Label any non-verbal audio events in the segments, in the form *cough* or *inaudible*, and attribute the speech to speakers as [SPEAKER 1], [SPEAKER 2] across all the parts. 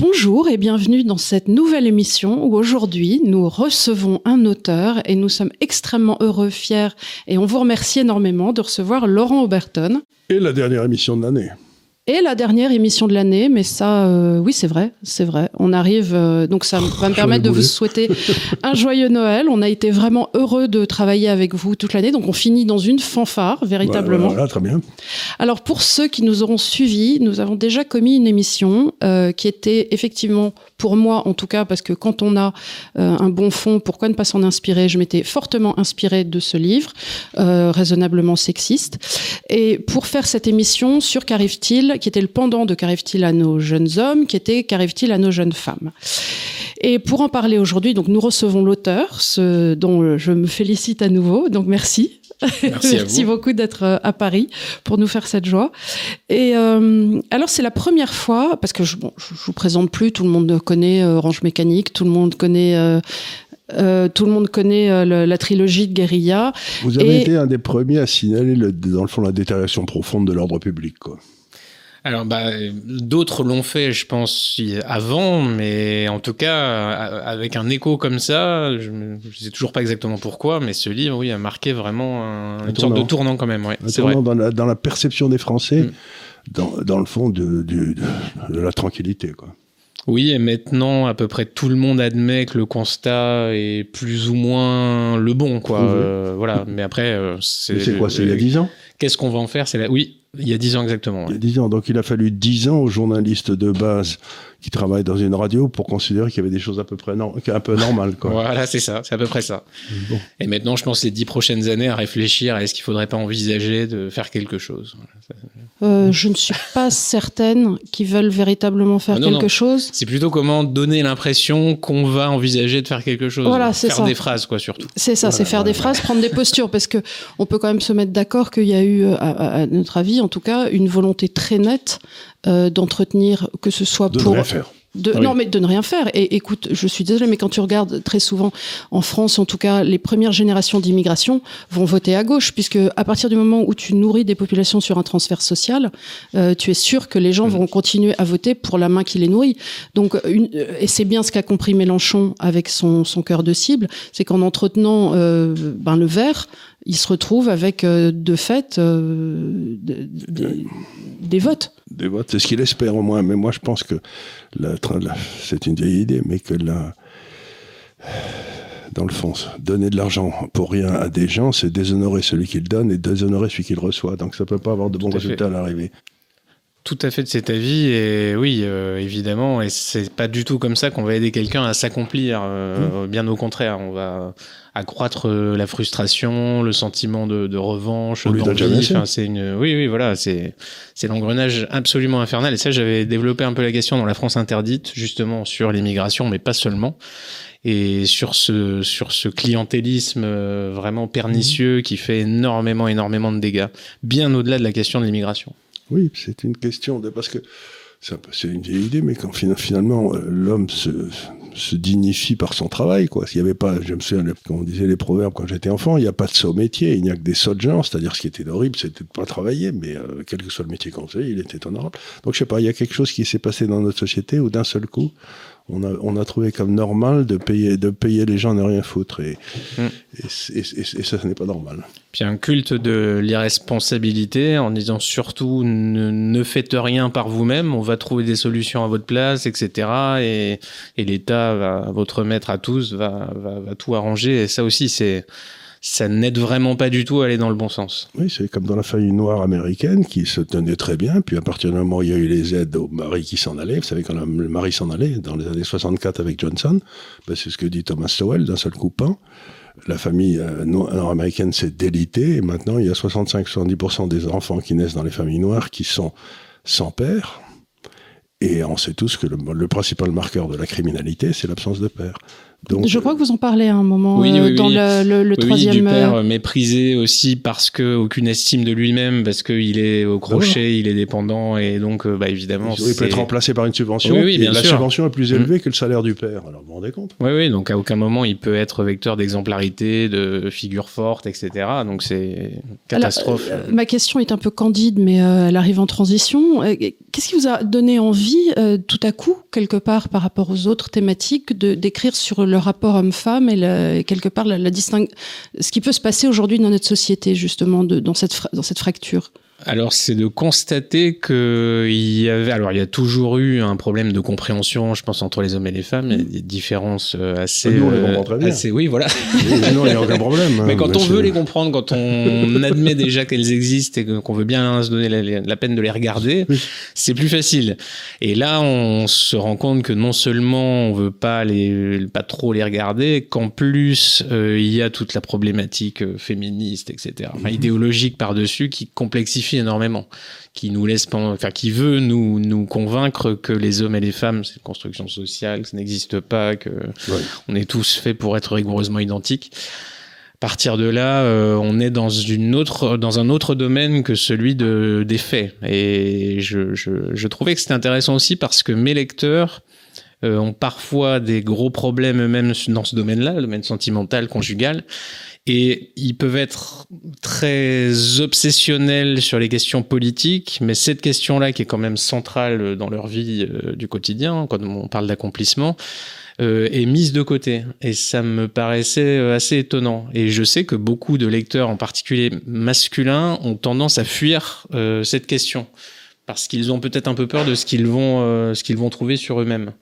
[SPEAKER 1] Bonjour et bienvenue dans cette nouvelle émission où aujourd'hui nous recevons un auteur et nous sommes extrêmement heureux, fiers et on vous remercie énormément de recevoir Laurent Oberton.
[SPEAKER 2] Et la dernière émission de l'année.
[SPEAKER 1] Et la dernière émission de l'année, mais ça, euh, oui, c'est vrai, c'est vrai. On arrive, euh, donc ça va me permettre de vous souhaiter *laughs* un joyeux Noël. On a été vraiment heureux de travailler avec vous toute l'année, donc on finit dans une fanfare, véritablement.
[SPEAKER 2] Voilà, très bien.
[SPEAKER 1] Alors pour ceux qui nous auront suivis, nous avons déjà commis une émission euh, qui était effectivement, pour moi en tout cas, parce que quand on a un bon fond, pourquoi ne pas s'en inspirer? Je m'étais fortement inspirée de ce livre, raisonnablement sexiste. Et pour faire cette émission sur qu'arrive-t-il? Qui était le pendant de qu'arrive-t-il à nos jeunes hommes, qui était qu'arrive-t-il à nos jeunes femmes? Et pour en parler aujourd'hui, donc nous recevons l'auteur, ce dont je me félicite à nouveau. Donc merci. *laughs*
[SPEAKER 3] Merci,
[SPEAKER 1] beaucoup d'être euh, à Paris pour nous faire cette joie. Et euh, alors c'est la première fois parce que je, bon, je, vous présente plus, tout le monde connaît euh, Orange Mécanique, tout le monde connaît. tout le monde connaît la, trilogie de Guérilla.
[SPEAKER 2] Vous avez été un des premiers à signaler, dans le fond, la détérioration profonde de l'ordre public. Quoi.
[SPEAKER 3] Alors, bah, d'autres l'ont fait, je pense, avant, mais en tout cas, avec un écho comme ça, je ne sais toujours pas exactement pourquoi, mais ce livre, oui, a marqué vraiment une sorte de tournant quand même. Ouais,
[SPEAKER 2] c'est vrai. Dans la, dans la, perception des Français, mm. dans, dans, le fond de, de, de, la tranquillité, quoi.
[SPEAKER 3] Oui, et maintenant, à peu près tout le monde admet que le constat est plus ou moins le bon, quoi. Euh, voilà, mais après, euh,
[SPEAKER 2] c'est. C'est quoi C'est il y a 10 ans
[SPEAKER 3] Qu'est-ce qu'on va en faire? C'est la... Oui, il y a dix ans exactement.
[SPEAKER 2] Il y a dix ans. Donc il a fallu dix ans aux journalistes de base qui travaillent dans une radio pour considérer qu'il y avait des choses à peu près un peu normales. Quoi.
[SPEAKER 3] voilà, c'est ça. C'est à peu près ça. Et maintenant, je pense les dix prochaines années à réfléchir à est-ce qu'il faudrait pas envisager de faire quelque chose.
[SPEAKER 1] Euh, je ne suis pas certaine qu'ils veulent véritablement faire ah quelque chose.
[SPEAKER 3] C'est plutôt comment donner l'impression qu'on va envisager de faire quelque chose.
[SPEAKER 1] Voilà, c'est
[SPEAKER 3] Faire des phrases, quoi, surtout.
[SPEAKER 1] C'est ça, c'est faire des phrases, prendre des postures, parce que on peut quand même se mettre d'accord qu'il y a eu, à, notre avis, en tout cas, une volonté très nette euh, d'entretenir, que ce soit
[SPEAKER 2] de
[SPEAKER 1] pour.
[SPEAKER 2] faire.
[SPEAKER 1] De, Non, mais de ne rien faire. Et écoute, je suis désolée, mais quand tu regardes très souvent, en France en tout cas, les premières générations d'immigration vont voter à gauche, puisque à partir du moment où tu nourris des populations sur un transfert social, euh, tu es sûr que les gens mmh. vont continuer à voter pour la main qui les nourrit. Donc, une, et c'est bien ce qu'a compris Mélenchon avec son, son cœur de cible, c'est qu'en entretenant euh, ben, le vert, il se retrouve avec euh, de fait euh, des votes.
[SPEAKER 2] Des votes, c'est ce qu'il espère au moins. Mais moi, je pense que c'est une vieille idée, mais que là, dans le fond, donner de l'argent pour rien à des gens, c'est déshonorer celui qui le donne et déshonorer celui qui le reçoit. Donc ça peut pas avoir de bons résultats à l'arrivée.
[SPEAKER 3] Tout à fait de cet avis et oui, euh, évidemment, et c'est pas du tout comme ça qu'on va aider quelqu'un à s'accomplir. Mmh. Bien au contraire, on va accroître euh, la frustration, le sentiment de, revanche,
[SPEAKER 2] enfin,
[SPEAKER 3] c'est une, oui, oui, voilà, c'est, c'est l'engrenage absolument infernal. Et ça, j'avais développé un peu la question dans la France interdite, justement sur l'immigration, mais pas seulement. Et sur ce, sur ce clientélisme euh, vraiment pernicieux qui fait énormément, énormément de dégâts, bien au-delà de la question de l'immigration.
[SPEAKER 2] Oui, c'est une question de, parce que c'est une vieille idée, mais quand finalement euh, l'homme se, dignifie par son travail, quoi. S'il y avait pas, je me souviens, comme on disait les proverbes quand j'étais enfant, il n'y a pas de saut métier, il n'y a que des sauts de gens, c'est-à-dire ce qui était horrible, c'était de pas travailler, mais euh, quel que soit le métier qu'on faisait, il était honorable. Donc je sais pas, il y a quelque chose qui s'est passé dans notre société où d'un seul coup, on a, on a trouvé comme normal de payer, de payer les gens ne rien foutre. Et, mm. et, ça, ce n'est pas normal.
[SPEAKER 3] Puis un culte de l'irresponsabilité en disant surtout ne, ne faites rien par vous-même, on va trouver des solutions à votre place, etc. Et, et l'État, votre maître à tous, va, va, va tout arranger. Et ça aussi, c'est ça n'aide vraiment pas du tout à aller dans le bon sens.
[SPEAKER 2] Oui, c'est comme dans la famille noire américaine qui se tenait très bien, puis à partir du moment où il y a eu les aides au mari qui s'en allait, vous savez quand le mari s'en allait dans les années 64 avec Johnson, ben c'est ce que dit Thomas Sowell d'un seul coup La famille euh, nord-américaine s'est délitée et maintenant il y a 65-70% des enfants qui naissent dans les familles noires qui sont sans père. Et on sait tous que le, le principal marqueur de la criminalité, c'est l'absence de père.
[SPEAKER 1] Je crois que vous en parlez à un moment
[SPEAKER 3] oui,
[SPEAKER 1] euh, dans le, le, le troisième.
[SPEAKER 3] du père euh, méprisé aussi parce que aucune estime de lui-même, parce qu'il est au crochet, il est dépendant et donc euh, bah, évidemment.
[SPEAKER 2] Il peut être remplacé par une subvention. Oui, et la subvention est plus élevée mm. que le salaire du père. Alors vous vous rendez compte?
[SPEAKER 3] Oui, oui. Donc à aucun moment il peut être vecteur d'exemplarité, de figure forte, etc. Donc c'est catastrophe.
[SPEAKER 1] ma question est un peu candide, mais elle arrive en transition. Qu'est-ce qui vous a donné envie, tout à coup, quelque part, par rapport aux autres thématiques, de d'écrire sur le rapport homme-femme et, quelque part la, la ce qui peut se passer aujourd'hui dans notre société justement dans cette fracture
[SPEAKER 3] alors, c'est de constater que il y avait, alors il y a toujours eu un problème de compréhension, je pense, entre les hommes et les femmes. Il y a des différences euh, assez,
[SPEAKER 2] nous, on les comprend très bien.
[SPEAKER 3] assez, oui, voilà.
[SPEAKER 2] non, il n'y a aucun *laughs* problème.
[SPEAKER 3] Mais quand on veut les comprendre, quand on *laughs* admet déjà qu'elles existent et qu'on veut bien se donner la, peine de les regarder, c'est plus facile. Et là, on se rend compte que non seulement on veut pas les, pas trop les regarder, qu'en plus euh, il y a toute la problématique euh, féministe, etc., enfin, mhm. idéologique par dessus qui complexifie énormément, qui nous laisse, enfin, qui veut nous nous convaincre que les hommes et les femmes, c'est une construction sociale, que ça n'existe pas, que on est tous faits pour être rigoureusement identiques. À partir de là, euh, on est dans une autre, dans un autre domaine que celui de des faits. Et je, je, je trouvais que c'était intéressant aussi parce que mes lecteurs euh, ont parfois des gros problèmes eux-mêmes dans ce domaine-là, le domaine sentimental, conjugal, et ils peuvent être très obsessionnels sur les questions politiques, mais cette question-là, qui est quand même centrale dans leur vie euh, du quotidien, quand on parle d'accomplissement, euh, est mise de côté. Et ça me paraissait euh, assez étonnant. Et je sais que beaucoup de lecteurs, en particulier masculins, ont tendance à fuir cette question parce qu'ils ont peut-être un peu peur de ce qu'ils vont, ce qu'ils vont trouver sur eux-mêmes.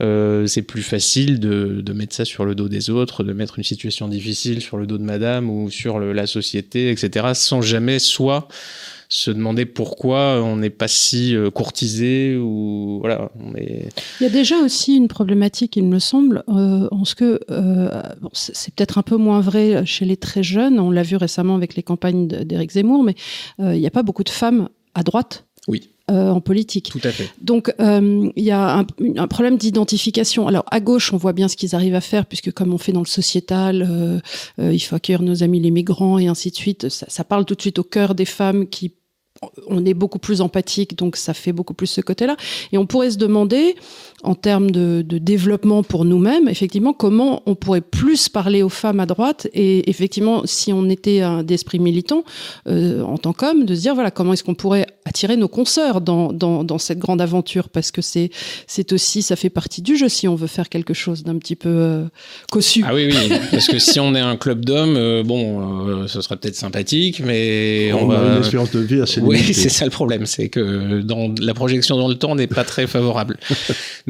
[SPEAKER 3] Euh, c'est plus facile de, de, mettre ça sur le dos des autres, de mettre une situation difficile sur le dos de madame ou sur le, la société, etc., sans jamais soit se demander pourquoi on n'est pas si euh, courtisé ou voilà. Il
[SPEAKER 1] y a déjà aussi une problématique, il me semble, euh, en ce que euh, bon, c'est peut-être un peu moins vrai chez les très jeunes. On l'a vu récemment avec les campagnes d'Éric Zemmour, mais euh, il n'y a pas beaucoup de femmes à droite.
[SPEAKER 3] Oui.
[SPEAKER 1] Euh, en politique.
[SPEAKER 3] Tout à fait.
[SPEAKER 1] Donc euh, il y a un, un problème d'identification. Alors à gauche, on voit bien ce qu'ils arrivent à faire, puisque comme on fait dans le sociétal, euh, euh il faut accueillir nos amis les migrants et ainsi de suite. Ça, ça, parle tout de suite au cœur des femmes qui on est beaucoup plus empathique, donc ça fait beaucoup plus ce côté-là. Et on pourrait se demander, en termes de, de développement pour nous-mêmes, effectivement, comment on pourrait plus parler aux femmes à droite et effectivement, si on était d'esprit militant euh, en tant qu'homme, de se dire voilà comment est-ce qu'on pourrait attirer nos consoeurs dans, dans, dans cette grande aventure? Parce que c'est c'est aussi ça fait partie du jeu si on veut faire quelque chose d'un petit peu euh, cossu.
[SPEAKER 3] Ah oui oui parce que si on est un club d'hommes, euh, bon, euh, ce serait peut-être sympathique, mais
[SPEAKER 2] on, on a une expérience de vie assez
[SPEAKER 3] oui, c'est ça le problème, c'est que dans la projection dans le temps n'est pas très favorable.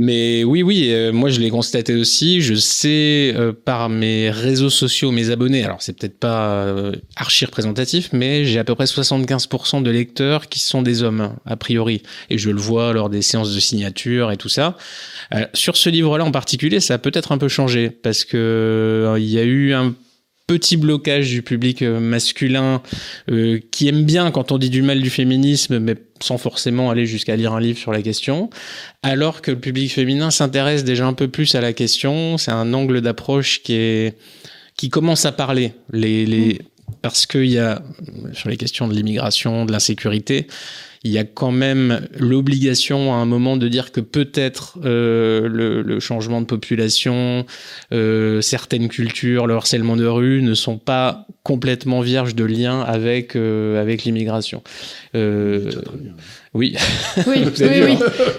[SPEAKER 3] Mais oui, oui, euh, moi je l'ai constaté aussi. Je sais euh, par mes réseaux sociaux, mes abonnés. Alors c'est peut-être pas euh, archi représentatif, mais j'ai à peu près 75% de lecteurs qui sont des hommes a priori, et je le vois lors des séances de signature et tout ça. sur ce livre-là en particulier, ça a peut-être un peu changé parce que il y a eu un petit blocage du public euh, masculin euh, qui aime bien quand on dit du mal du féminisme, mais sans forcément aller jusqu'à lire un livre sur la question, alors que le public féminin s'intéresse déjà un peu plus à la question. C'est un angle d'approche qui est qui commence à parler. Les, les parce qu'il y a sur les questions de l'immigration, de l'insécurité, il y a quand même l'obligation à un moment de dire que peut-être euh, le, changement de population, euh, certaines cultures, le harcèlement de rue ne sont pas complètement vierges de lien avec euh, avec l'immigration. Euh, oui.
[SPEAKER 1] Oui, *laughs* oui, oui.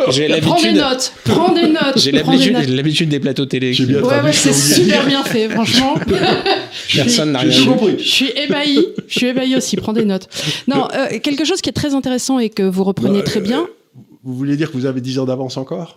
[SPEAKER 1] J'ai l'habitude. Prends des notes. Prends des notes.
[SPEAKER 3] J'ai l'habitude, des plateaux télé.
[SPEAKER 1] Ouais, ouais, c'est super bien fait, franchement. *laughs* *laughs*
[SPEAKER 3] Personne n'a rien
[SPEAKER 1] compris. Je suis ébahi. Je suis ébahi aussi. Prends des notes. Non, euh, quelque chose qui est très intéressant et que vous reprenez très bien
[SPEAKER 2] vous voulez dire que vous avez 10 ans d'avance encore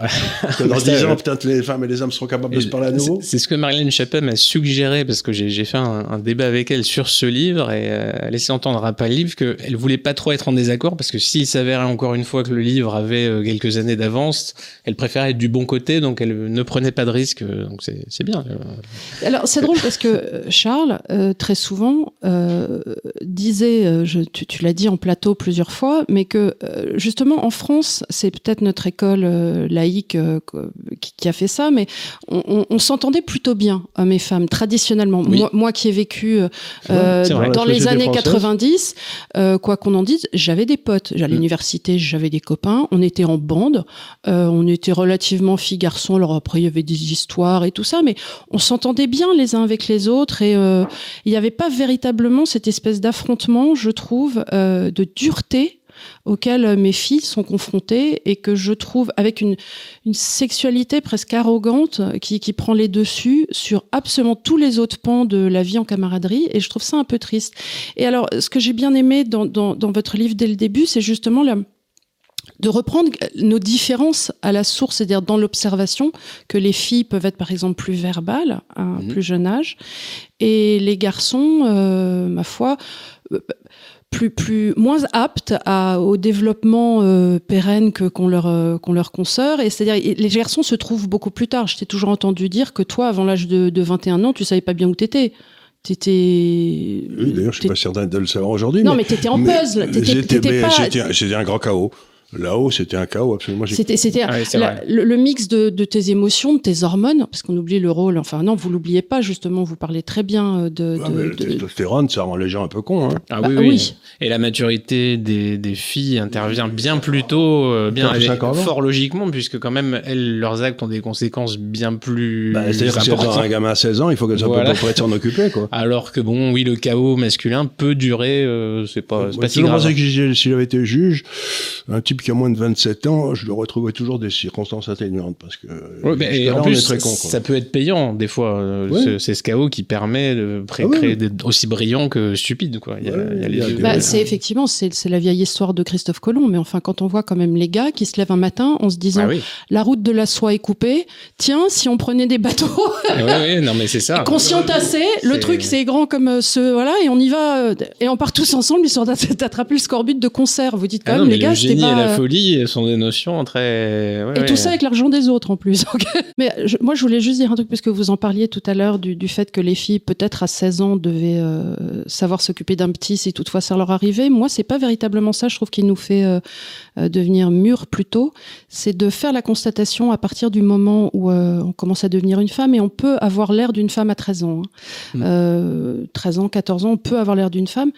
[SPEAKER 2] que Dans 10 ans, peut-être les femmes et les hommes seront capables de se parler à nouveau
[SPEAKER 3] C'est ce que Marilyn Chappell m'a suggéré, parce que j'ai fait un, un, débat avec elle sur ce livre, et euh, elle laissait entendre après le livre qu'elle voulait pas trop être en désaccord, parce que s'il s'avérait encore une fois que le livre avait euh, quelques années d'avance, elle préférait être du bon côté, donc elle ne prenait pas de risque, euh, donc c'est bien.
[SPEAKER 1] Alors c'est drôle parce que Charles, euh, très souvent, euh, disait, je, tu, tu l'as dit en plateau plusieurs fois, mais que justement en France, c'est peut-être notre école euh, laïque euh, qui, qui, a fait ça, mais on, on, on s'entendait plutôt bien, hommes et femmes, traditionnellement.
[SPEAKER 3] Oui.
[SPEAKER 1] Moi, moi, qui ai vécu euh,
[SPEAKER 3] vrai.
[SPEAKER 1] dans les années
[SPEAKER 2] française.
[SPEAKER 1] 90, euh, quoi qu'on en dise, j'avais des potes. J'allais à
[SPEAKER 3] Mm.
[SPEAKER 1] l'université, j'avais des copains, on était en bande, on était relativement filles-garçons, alors après il y avait des histoires et tout ça, mais on s'entendait bien les uns avec les autres et il n'y avait pas véritablement cette espèce d'affrontement, je trouve, de dureté auquel euh, mes filles sont confrontées et que je trouve avec une, une sexualité presque arrogante qui, qui prend les dessus sur absolument tous les autres pans de la vie en camaraderie et je trouve ça un peu triste. Et alors, ce que j'ai bien aimé dans, dans, dans votre livre dès le début, c'est justement la, de reprendre nos différences à la source, c'est-à-dire dans l'observation, que les filles peuvent être par exemple plus verbales à un
[SPEAKER 3] Mhm.
[SPEAKER 1] plus jeune âge, et les garçons, euh, ma foi, euh, plus, plus, moins aptes à, au développement euh, pérenne que qu'on leur, euh, qu'on leur consoeur. Et c'est-à-dire, les garçons se trouvent beaucoup plus tard. Je t'ai toujours entendu dire que toi, avant l'âge de, de 21 ans, tu savais pas bien où t'étais. T'étais.
[SPEAKER 2] Oui, d'ailleurs, je suis pas certain de le savoir aujourd'hui.
[SPEAKER 1] Non, mais t'étais en puzzle. T'étais-
[SPEAKER 2] J'étais
[SPEAKER 1] pas-
[SPEAKER 2] un grand chaos. Là-haut, c'était un chaos, absolument.
[SPEAKER 1] C'était,
[SPEAKER 3] Ah oui,
[SPEAKER 1] le, le mix de, de tes émotions, de tes hormones, parce qu'on oublie le rôle. Enfin, non, vous l'oubliez pas, justement, vous parlez très bien euh, de.
[SPEAKER 2] Ah,
[SPEAKER 1] de-
[SPEAKER 2] le
[SPEAKER 1] de-
[SPEAKER 2] testostérone, ça rend les gens un peu cons. Hein.
[SPEAKER 3] Ah
[SPEAKER 1] Bah,
[SPEAKER 3] oui, oui,
[SPEAKER 1] oui.
[SPEAKER 3] Et la maturité des, des filles intervient bien plus tôt, euh, bien fort logiquement, puisque quand même, elles, leurs actes ont des conséquences bien plus
[SPEAKER 2] Bah, C'est-à-dire que si un gamin à 16 ans, il faut qu'elles soient
[SPEAKER 3] Voilà.
[SPEAKER 2] un peu prêtes de s'en occuper. Quoi. *laughs*
[SPEAKER 3] Alors que bon, oui, le chaos masculin peut durer, euh, c'est pas, c'est
[SPEAKER 2] Moi,
[SPEAKER 3] pas si grave.
[SPEAKER 2] que si j'avais été juge, un type qui a moins de 27 ans, je le retrouvais toujours des circonstances atténuantes parce que
[SPEAKER 3] Ouais, mais
[SPEAKER 2] jusque-là,
[SPEAKER 3] en plus,
[SPEAKER 2] est très con. Quoi.
[SPEAKER 3] ça peut être payant des fois. euh,
[SPEAKER 2] Ouais.
[SPEAKER 3] ce- C'est ce chaos qui permet de pré-
[SPEAKER 2] Ah ouais.
[SPEAKER 3] créer des- aussi brillant que stupide. Quoi. Il y a,
[SPEAKER 2] Ouais,
[SPEAKER 3] il y a les
[SPEAKER 2] il y a
[SPEAKER 3] deux.
[SPEAKER 2] des-
[SPEAKER 1] Bah,
[SPEAKER 2] Ouais.
[SPEAKER 1] c'est effectivement, c'est, c'est la vieille histoire de Christophe Colomb, mais enfin, quand on voit quand même les gars qui se lèvent un matin en se disant
[SPEAKER 3] Ah oui.
[SPEAKER 1] la route de la soie est coupée, tiens, si on prenait des bateaux *laughs*
[SPEAKER 3] Ah ouais, ouais, non mais c'est ça.
[SPEAKER 1] conscients assez, le
[SPEAKER 3] C'est-
[SPEAKER 1] truc c'est grand comme euh, ce, voilà, et on y va, euh, et on part tous ensemble histoire d'a- d'attraper le scorbut de concert. Vous dites quand
[SPEAKER 3] Ah
[SPEAKER 1] même, les gars,
[SPEAKER 3] le
[SPEAKER 1] c'était pas. Euh,
[SPEAKER 3] folie sont des notions très. ouais,
[SPEAKER 1] Et
[SPEAKER 3] ouais.
[SPEAKER 1] tout ça avec l'argent des autres en plus. *laughs* Mais je- moi, je voulais juste dire un truc, puisque vous en parliez tout à l'heure du, du fait que les filles, peut-être à 16 ans, devaient euh, savoir s'occuper d'un petit si toutefois ça leur arrivait. Moi, c'est pas véritablement ça. Je trouve qu'il nous fait euh, devenir mûrs plus tôt. C'est de faire la constatation à partir du moment où euh, on commence à devenir une femme et on peut avoir l'air d'une femme à 13 ans. hein.
[SPEAKER 3] Mm.
[SPEAKER 1] Euh, 13 ans, 14 ans, on peut avoir l'air d'une femme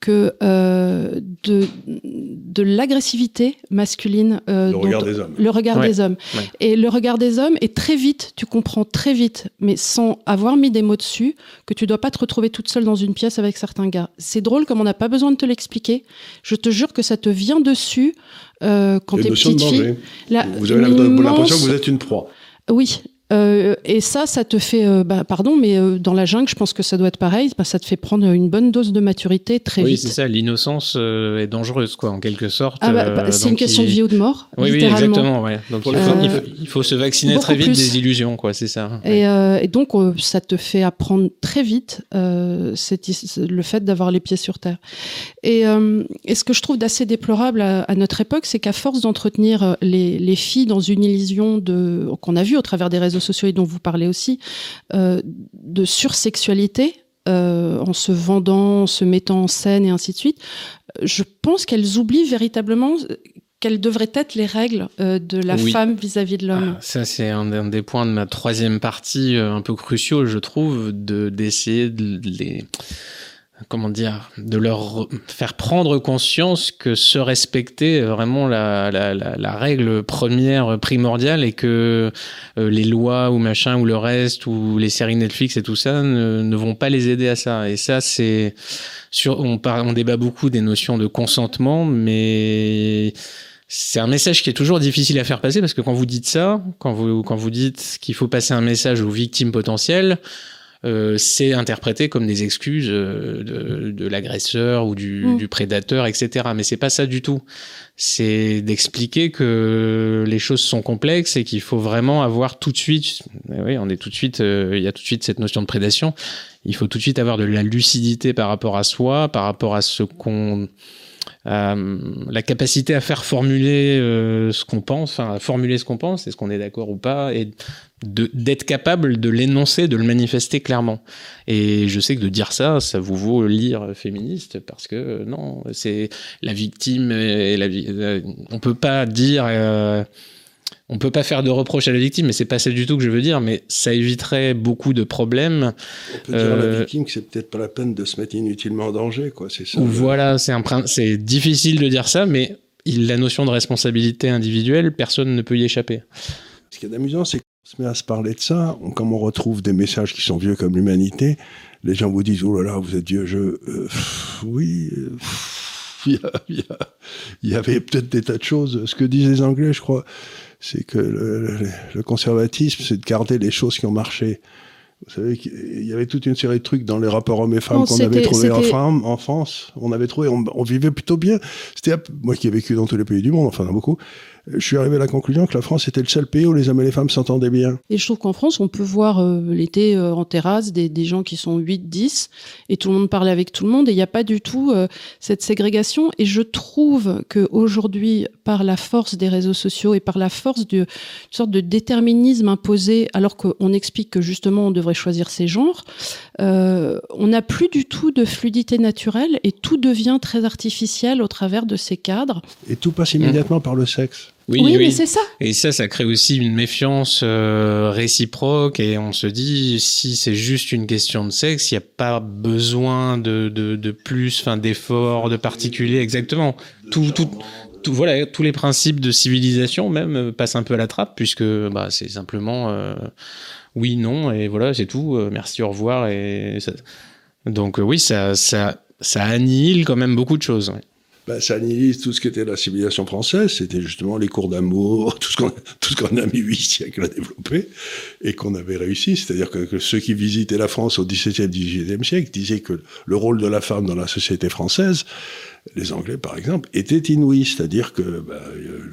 [SPEAKER 1] que euh, de, de l'agressivité masculine. euh,
[SPEAKER 2] Le
[SPEAKER 1] dont-
[SPEAKER 2] regard des hommes.
[SPEAKER 1] le regard
[SPEAKER 3] Ouais.
[SPEAKER 1] des hommes.
[SPEAKER 3] Ouais.
[SPEAKER 1] Et le regard des hommes est très vite, tu comprends très vite, mais sans avoir mis des mots dessus, que tu dois pas te retrouver toute seule dans une pièce avec certains gars. C'est drôle comme on n'a pas besoin de te l'expliquer. Je te jure que ça te vient dessus euh, quand t'es petite fille. Là,
[SPEAKER 2] Vous avez l'impression
[SPEAKER 1] immense-
[SPEAKER 2] que vous êtes une proie.
[SPEAKER 1] Oui. Euh, et ça, ça te fait, euh, bah, pardon, mais euh, dans la jungle, je pense que ça doit être pareil. Bah, ça te fait prendre une bonne dose de maturité très
[SPEAKER 3] Oui,
[SPEAKER 1] vite.
[SPEAKER 3] c'est ça. L'innocence euh, est dangereuse, quoi, en quelque sorte.
[SPEAKER 1] Ah bah, c'est une question
[SPEAKER 3] il-
[SPEAKER 1] de vie ou de mort,
[SPEAKER 3] Oui, oui, exactement. Ouais. Donc il faut,
[SPEAKER 1] femmes.
[SPEAKER 3] il faut- il faut se vacciner très vite
[SPEAKER 1] plus.
[SPEAKER 3] des illusions, quoi. C'est ça. Ouais.
[SPEAKER 1] Et, euh, et donc, euh, ça te fait apprendre très vite euh, cette le fait d'avoir les pieds sur terre. Et, euh, et ce que je trouve d'assez déplorable à, à notre époque, c'est qu'à force d'entretenir les, les filles dans une illusion de qu'on a vu au travers des réseaux sociaux et dont vous parlez aussi, euh, de sursexualité, euh, en se vendant, en se mettant en scène et ainsi de suite, je pense qu'elles oublient véritablement quelles devraient être les règles euh, de la
[SPEAKER 3] Oui.
[SPEAKER 1] femme vis-à-vis de l'homme.
[SPEAKER 3] Ah, ça, c'est un, un des points de ma troisième partie euh, un peu cruciaux, je trouve, de d'essayer de les comment dire, de leur faire prendre conscience que se respecter est vraiment la, la, la, la règle première primordiale et que euh, les lois ou machin ou le reste ou les séries Netflix et tout ça ne, ne vont pas les aider à ça. Et ça, c'est sur, on, parle, on débat beaucoup des notions de consentement, mais c'est un message qui est toujours difficile à faire passer parce que quand vous dites ça, quand vous, quand vous dites qu'il faut passer un message aux victimes potentielles, euh, c'est interprété comme des excuses euh, de, de l'agresseur ou du,
[SPEAKER 1] Mm.
[SPEAKER 3] du prédateur, etc. Mais c'est pas ça du tout. C'est d'expliquer que les choses sont complexes et qu'il faut vraiment avoir tout de suite. Oui, on est tout de suite. euh, Il y a tout de suite cette notion de prédation. Il faut tout de suite avoir de la lucidité par rapport à soi, par rapport à ce qu'on la capacité à faire formuler ce qu'on pense, à formuler ce qu'on pense, est-ce qu'on est d'accord ou pas, et d'être capable de l'énoncer, de le manifester clairement. Et je sais que de dire ça, ça vous vaut lire féministe parce que non, c'est la victime et la on peut pas dire on peut pas faire de reproches à la victime, mais c'est pas ça du tout que je veux dire, mais ça éviterait beaucoup de problèmes.
[SPEAKER 2] On peut dire à la euh, victime que c'est peut-être pas la peine de se mettre inutilement en danger, quoi. C'est ça.
[SPEAKER 3] Voilà, c'est un c'est difficile de dire ça, mais la notion de responsabilité individuelle, personne ne peut y échapper.
[SPEAKER 2] Ce qui est amusant, c'est se met à se parler de ça, comme on retrouve des messages qui sont vieux comme l'humanité, les gens vous disent, oh là là, vous êtes vieux jeu. Euh, oui, euh, *laughs* il y avait peut-être des tas de choses. Ce que disent les Anglais, je crois, c'est que le, conservatisme, c'est de garder les choses qui ont marché. Vous savez qu'il y avait toute une série de trucs dans les rapports hommes et femmes qu'on avait trouvé en, en France. On avait trouvé, on, on vivait plutôt bien. C'était moi qui ai vécu dans tous les pays du monde, enfin beaucoup je suis arrivé à la conclusion que la France était le seul pays où les hommes et les femmes s'entendaient bien.
[SPEAKER 1] Et je trouve qu'en France, on peut voir euh, l'été euh, en terrasse des, gens qui sont 8, 10, et tout le monde parlait avec tout le monde, et il n'y a pas du tout euh, cette ségrégation. Et je trouve qu'aujourd'hui, par la force des réseaux sociaux et par la force d'une sorte de déterminisme imposé, alors qu'on explique que justement on devrait choisir ses genres, on n'a plus du tout de fluidité naturelle, et tout devient très artificiel au travers de ces cadres.
[SPEAKER 2] Et tout passe immédiatement par le sexe.
[SPEAKER 1] Oui, mais c'est ça.
[SPEAKER 3] Et ça, ça crée aussi une méfiance euh, réciproque et on se dit si c'est juste une question de sexe, il n'y a pas besoin de, de, de plus, enfin d'efforts, de particuliers, exactement. Tout, tout, tout, voilà, tous les principes de civilisation même euh, passent un peu à la trappe puisque bah, c'est simplement euh, oui, non et voilà, c'est tout. merci, au revoir et ça... donc oui, ça, ça, ça annihile quand même beaucoup de choses.
[SPEAKER 2] Ben, ça annihilise tout ce qui était la civilisation française, c'était justement les cours d'amour, *laughs* tout ce qu'on a mis huit siècles à développer et qu'on avait réussi. C'est-à-dire que, ceux qui visitaient la France au XVIIe, XVIIIe siècle disaient que le rôle de la femme dans la société française, les Anglais par exemple, était inouï. C'est-à-dire que ben, euh,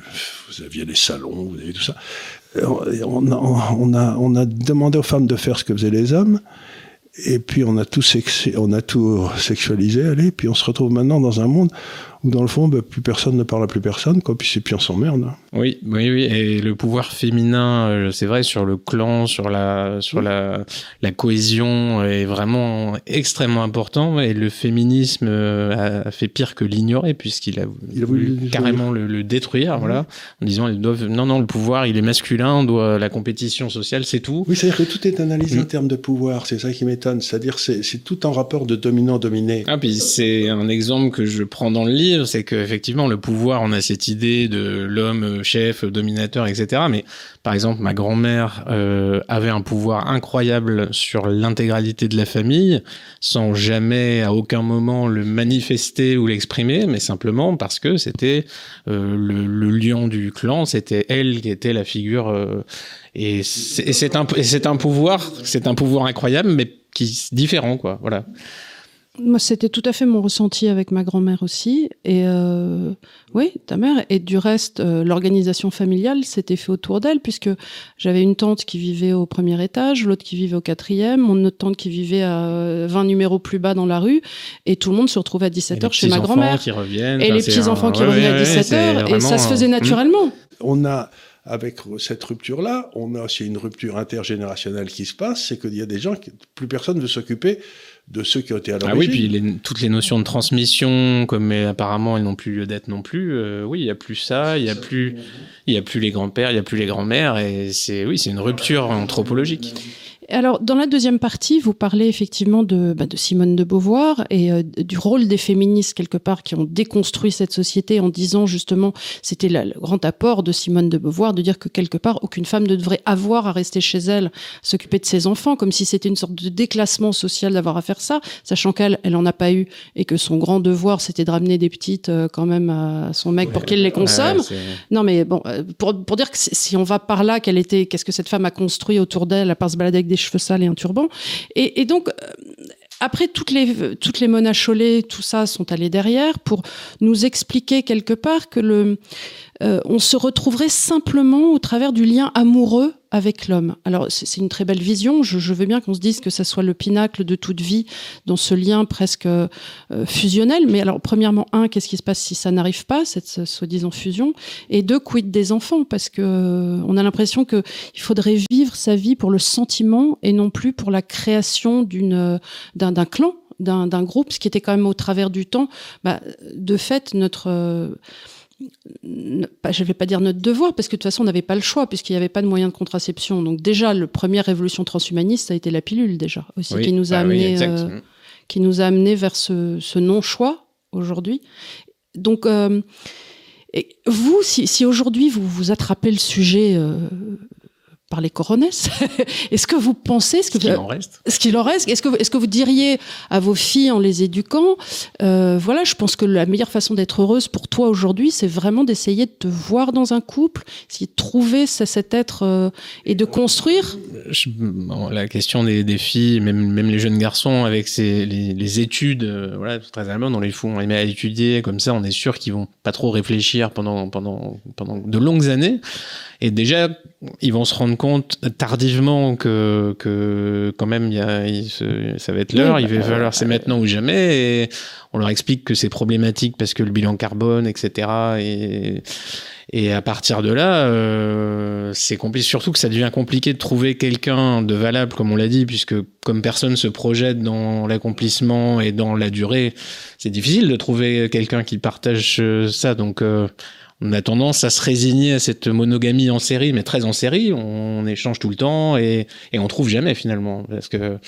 [SPEAKER 2] vous aviez les salons, vous aviez tout ça. On a, on, a, on a demandé aux femmes de faire ce que faisaient les hommes. Et puis on a tout, on a tout sexualisé, allez, puis on se retrouve maintenant dans un monde où dans le fond, bah, plus personne ne parle à plus personne, quoi, puis, puis on s'emmerde.
[SPEAKER 3] Oui, oui, oui, et le pouvoir féminin, euh, c'est vrai, sur le clan, sur la, sur la, la cohésion est vraiment extrêmement important, et le féminisme euh, a fait pire que l'ignorer, puisqu'il a, il a voulu carrément le, détruire, voilà, en disant, ils doivent, non, non, le pouvoir, il est masculin, doit, la compétition sociale, c'est tout.
[SPEAKER 2] Oui, c'est-à-dire que tout est analysé en mm. termes de pouvoir, c'est ça qui m'étonne, c'est-à-dire c'est, c'est tout en rapport de dominant-dominé.
[SPEAKER 3] Ah, puis c'est un exemple que je prends dans le livre, c'est qu'effectivement, le pouvoir, on a cette idée de l'homme chef, dominateur, etc. Mais par exemple, ma grand-mère euh, avait un pouvoir incroyable sur l'intégralité de la famille, sans jamais à aucun moment le manifester ou l'exprimer, mais simplement parce que c'était euh, le, lion du clan, c'était elle qui était la figure. Euh, et c'est un, un pouvoir, c'est un pouvoir incroyable, mais qui différent, quoi. Voilà.
[SPEAKER 1] Moi, c'était tout à fait mon ressenti avec ma grand-mère aussi. Et euh, oui, ta mère. Et du reste, euh, l'organisation familiale s'était fait autour d'elle, puisque j'avais une tante qui vivait au premier étage, l'autre qui vivait au quatrième, mon autre tante qui vivait à 20 numéros plus bas dans la rue. Et tout le monde se retrouvait à 17h chez ma grand-mère.
[SPEAKER 3] Et
[SPEAKER 1] les petits-enfants qui revenaient à 17h. et ça se faisait naturellement.
[SPEAKER 2] On a avec cette rupture-là, on a aussi une rupture intergénérationnelle qui se passe, c'est qu'il y a des gens qui, plus personne ne veut s'occuper de ceux qui ont été à l'origine.
[SPEAKER 3] Ah oui, puis toutes les notions de transmission, comme apparemment elles n'ont plus lieu d'être non plus. Euh, oui, il y a plus ça, il y a plus, il y a plus les grands-pères, il y a plus les grands-mères, et c'est oui, c'est une rupture anthropologique.
[SPEAKER 1] Alors, dans la deuxième partie, vous parlez effectivement de, bah, de Simone de Beauvoir et euh, du rôle des féministes quelque part qui ont déconstruit cette société en disant justement, c'était le grand apport de Simone de Beauvoir de dire que quelque part aucune femme ne devrait avoir à rester chez elle, s'occuper de ses enfants, comme si c'était une sorte de déclassement social d'avoir à faire ça, sachant qu'elle, elle en a pas eu et que son grand devoir c'était de ramener des petites euh, quand même à son mec pour qu'il les consomme. non, mais bon, euh, pour, pour dire que si on va par là, quelle était, qu'est-ce que cette femme a construit autour d'elle à part se balader avec des cheveux sales et un turban. Et, donc, euh, après, toutes les, toutes les tout ça, sont allées derrière pour nous expliquer quelque part que le, euh, on se retrouverait simplement au travers du lien amoureux avec l'homme. Alors c'est une très belle vision. Je, veux bien qu'on se dise que ça soit le pinacle de toute vie dans ce lien presque euh, fusionnel. Mais alors premièrement, un, qu'est-ce qui se passe si ça n'arrive pas cette soi-disant fusion? Et deux, quid des enfants? Parce que euh, on a l'impression que il faudrait vivre sa vie pour le sentiment et non plus pour la création d'une d'un clan, d'un groupe, ce qui était quand même au travers du temps. Bah, de fait, notre je ne vais pas dire notre devoir, parce que de toute façon, on n'avait pas le choix, puisqu'il n'y avait pas de moyens de contraception. Donc déjà, la première révolution transhumaniste, ça a été la pilule, déjà, aussi, qui, nous a bah amené, euh, qui nous a amené vers ce, non-choix, aujourd'hui. Donc, euh, vous, si, aujourd'hui, vous, vous attrapez le sujet... Euh, par les coronesses. *laughs* est-ce que vous pensez
[SPEAKER 3] ce qu'il en reste
[SPEAKER 1] Ce qu'il en reste. Est-ce que est-ce que vous diriez à vos filles en les éduquant, euh, voilà, je pense que la meilleure façon d'être heureuse pour toi aujourd'hui, c'est vraiment d'essayer de te voir dans un couple, essayer de trouver cet être euh, et de construire.
[SPEAKER 3] la question des, des, filles, même même les jeunes garçons avec ces, les, les études, euh, voilà, très allemandes, on les fout, on les met à étudier comme ça, on est sûr qu'ils vont pas trop réfléchir pendant pendant pendant de longues années. Et déjà, ils vont se rendre compte tardivement que, que quand même, y a, ça va être l'heure, il va falloir c'est maintenant ou jamais. Et on leur explique que c'est problématique parce que le bilan carbone, etc. Et, et à partir de là, euh, c'est compliqué. Surtout que ça devient compliqué de trouver quelqu'un de valable, comme on l'a dit, puisque comme personne se projette dans l'accomplissement et dans la durée, c'est difficile de trouver quelqu'un qui partage ça. Donc euh, on a tendance à se résigner à cette monogamie en série, mais très en série. On, échange tout le temps et, et on trouve jamais finalement, parce que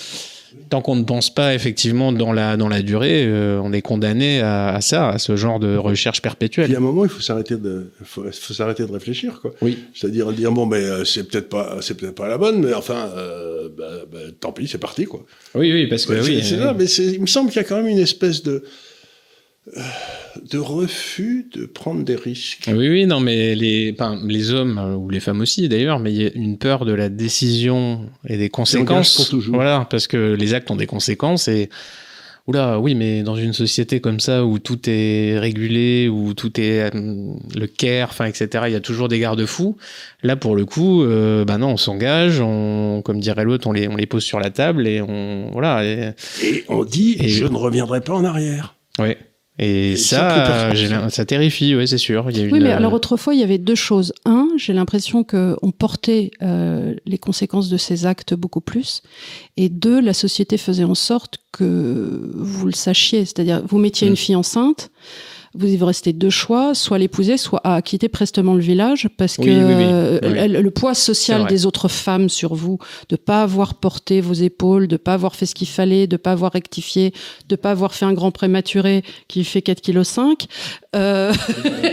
[SPEAKER 3] tant qu'on ne pense pas effectivement dans la dans la durée, euh, on est condamné à, ça, à ce genre de recherche perpétuelle.
[SPEAKER 2] Il y a un moment, il faut s'arrêter de faut, s'arrêter de réfléchir, quoi.
[SPEAKER 3] Oui.
[SPEAKER 2] C'est-à-dire dire bon, mais euh, c'est peut-être pas c'est peut-être pas la bonne, mais enfin, euh, bah, bah, tant pis, c'est parti, quoi.
[SPEAKER 3] Oui, oui, parce que oui.
[SPEAKER 2] C'est là, mais il me semble qu'il y a quand même une espèce de de refus de prendre des risques.
[SPEAKER 3] Oui, oui, non, mais les, les hommes, euh, ou les femmes aussi d'ailleurs, mais il y a une peur de la décision et des conséquences. Voilà, parce que les actes ont des conséquences et. Oula, oui, mais dans une société comme ça où tout est régulé, où tout est euh, le care, enfin, etc., il y a toujours des garde-fous. Là, pour le coup, euh, bah non, on s'engage, on, comme dirait l'autre, on les, on les pose sur la table et on, voilà.
[SPEAKER 2] Et, on dit, et je ne reviendrai pas en arrière.
[SPEAKER 3] Oui. Et, ça, ça terrifie, oui, c'est sûr.
[SPEAKER 1] Il y a oui, mais alors autrefois, il y avait deux choses. Un, j'ai l'impression qu'on portait euh, les conséquences de ces actes beaucoup plus. Et deux, la société faisait en sorte que vous le sachiez. C'est-à-dire, vous mettiez mm. une fille enceinte, vous y restez deux choix, soit l'épouser, soit à quitter prestement le village, parce que Le, poids social des autres femmes sur vous, de pas avoir porté vos épaules, de pas avoir fait ce qu'il fallait, de pas avoir rectifié, de pas avoir fait un grand prématuré qui fait 4 kg 5.
[SPEAKER 3] Euh... *laughs*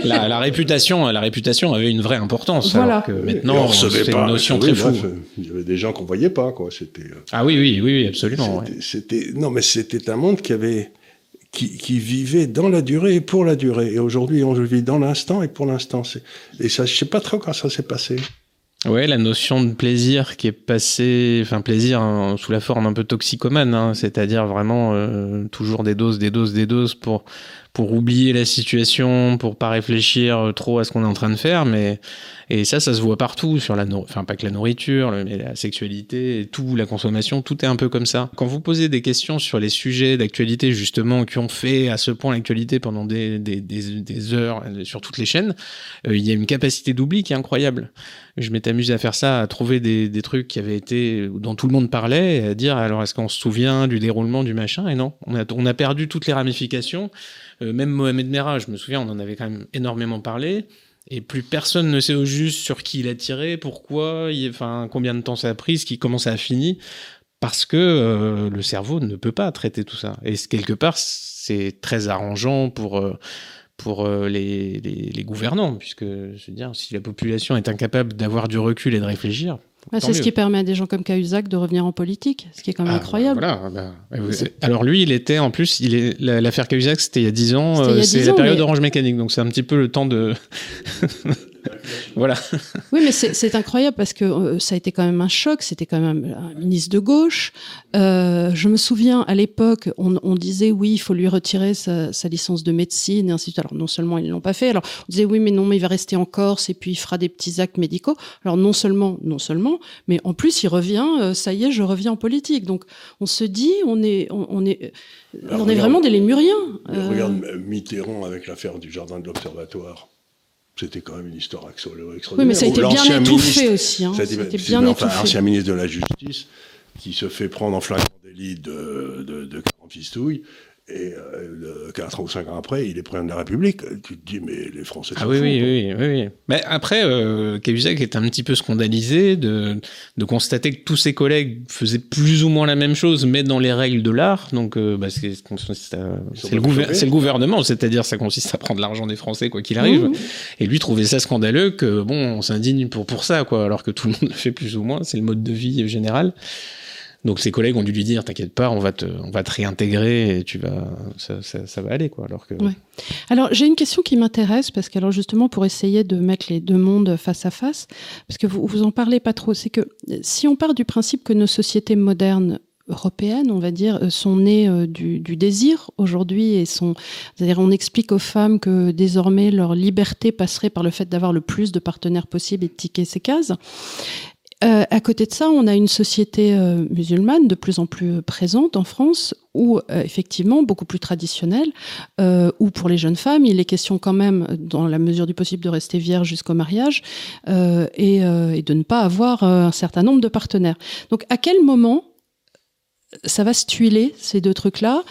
[SPEAKER 3] La, la, réputation, la réputation avait une vraie importance. Voilà. Alors que maintenant, c'est une notion très floue.
[SPEAKER 2] Il y avait des gens qu'on voyait pas, quoi. C'était. Euh,
[SPEAKER 3] ah oui, oui, oui, absolument.
[SPEAKER 2] C'était, non, mais c'était un monde qui avait qui, vivait dans la durée et pour la durée. Et aujourd'hui, on vit dans l'instant et pour l'instant. Et ça, je sais pas trop quand ça s'est passé.
[SPEAKER 3] Ouais, la notion de plaisir qui est passée, enfin plaisir hein, sous la forme un peu toxicomane, hein, c'est-à-dire vraiment euh, toujours des doses, des doses, des doses pour pour oublier la situation, pour pas réfléchir trop à ce qu'on est en train de faire, mais et ça, ça se voit partout sur la, enfin pas que la nourriture, mais la sexualité, tout, la consommation, tout est un peu comme ça. Quand vous posez des questions sur les sujets d'actualité justement qui ont fait à ce point l'actualité pendant des, des, des, heures sur toutes les chaînes, euh, il y a une capacité d'oubli qui est incroyable. Je m'étais amusé à faire ça, à trouver des, des trucs qui avaient été dont tout le monde parlait, et à dire alors est-ce qu'on se souvient du déroulement du machin? Et non, on a, on a perdu toutes les ramifications. Euh, même Mohamed Merah, je me souviens, on en avait quand même énormément parlé. Et plus personne ne sait au juste sur qui il a tiré, pourquoi, enfin combien de temps ça a pris, ce qui comment ça a fini, parce que euh, le cerveau ne peut pas traiter tout ça. Et quelque part, c'est très arrangeant pour euh, pour les, les, gouvernants, puisque je dire, si la population est incapable d'avoir du recul et de réfléchir,
[SPEAKER 1] c'est ce qui permet à des gens comme Cahuzac de revenir en politique, ce qui est quand même ah, incroyable.
[SPEAKER 3] Voilà, bah, alors lui, il était en plus, il est l'affaire Cahuzac, c'était il y a 10 ans, c'est la période Orange Mécanique, donc c'est un petit peu le temps de *laughs* *laughs* voilà.
[SPEAKER 1] Oui, mais c'est incroyable parce que euh, ça a été quand même un choc. C'était quand même un ministre de gauche. Euh, je me souviens à l'époque, on, on, disait oui, il faut lui retirer sa, sa, licence de médecine et ainsi de suite. Alors non seulement ils l'ont pas fait. Alors on disait oui, mais non, mais il va rester en Corse et puis il fera des petits actes médicaux. Alors non seulement, non seulement, mais en plus il revient. Euh, ça y est, je reviens en politique. Donc on se dit, on est, on, on est, on est vraiment des lémuriens.
[SPEAKER 2] Regarde Mitterrand avec l'affaire du jardin de l'Observatoire. C'était quand même une histoire extraordinaire.
[SPEAKER 1] Oui, mais ça a été bien étouffé aussi. Hein. Ça a été bien
[SPEAKER 2] enfin, ancien ministre de la Justice qui se fait prendre en flagrant délit de, de, de, de et euh, 4 ou 5 ans après, il est président de la République. Tu te dis, mais les Français
[SPEAKER 3] ah oui, oui, oui, oui, oui, Mais après, euh, Cahuzac est un petit peu scandalisé de, de constater que tous ses collègues faisaient plus ou moins la même chose, mais dans les règles de l'art. Donc, euh, bah, c'est le, le, gouvernement, c'est-à-dire ça consiste à prendre l'argent des Français, quoi qu'il arrive. Mmh. Et lui trouvait ça scandaleux que, bon, on s'indigne pour, pour ça, quoi, alors que tout le monde le fait plus ou moins. C'est le mode de vie général. Donc ses collègues ont dû lui dire t'inquiète pas, on va te, on va te réintégrer et tu vas, ça, va aller quoi. Alors que.
[SPEAKER 1] Alors j'ai une question qui m'intéresse parce que justement pour essayer de mettre les deux mondes face à face, parce que vous vous en parlez pas trop, c'est que si on part du principe que nos sociétés modernes européennes, on va dire, euh, sont nées euh, du, du désir aujourd'hui et sont, c'est-à-dire on explique aux femmes que désormais leur liberté passerait par le fait d'avoir le plus de partenaires possible et de ticker ces cases. Euh, à côté de ça, on a une société euh, musulmane de plus en plus présente en France, où euh, effectivement beaucoup plus traditionnelle, euh, où pour les jeunes femmes, il est question quand même, dans la mesure du possible, de rester vierge jusqu'au mariage euh, et, et, de ne pas avoir un certain nombre de partenaires. Donc, à quel moment ça va se tuiler ces deux trucs-là?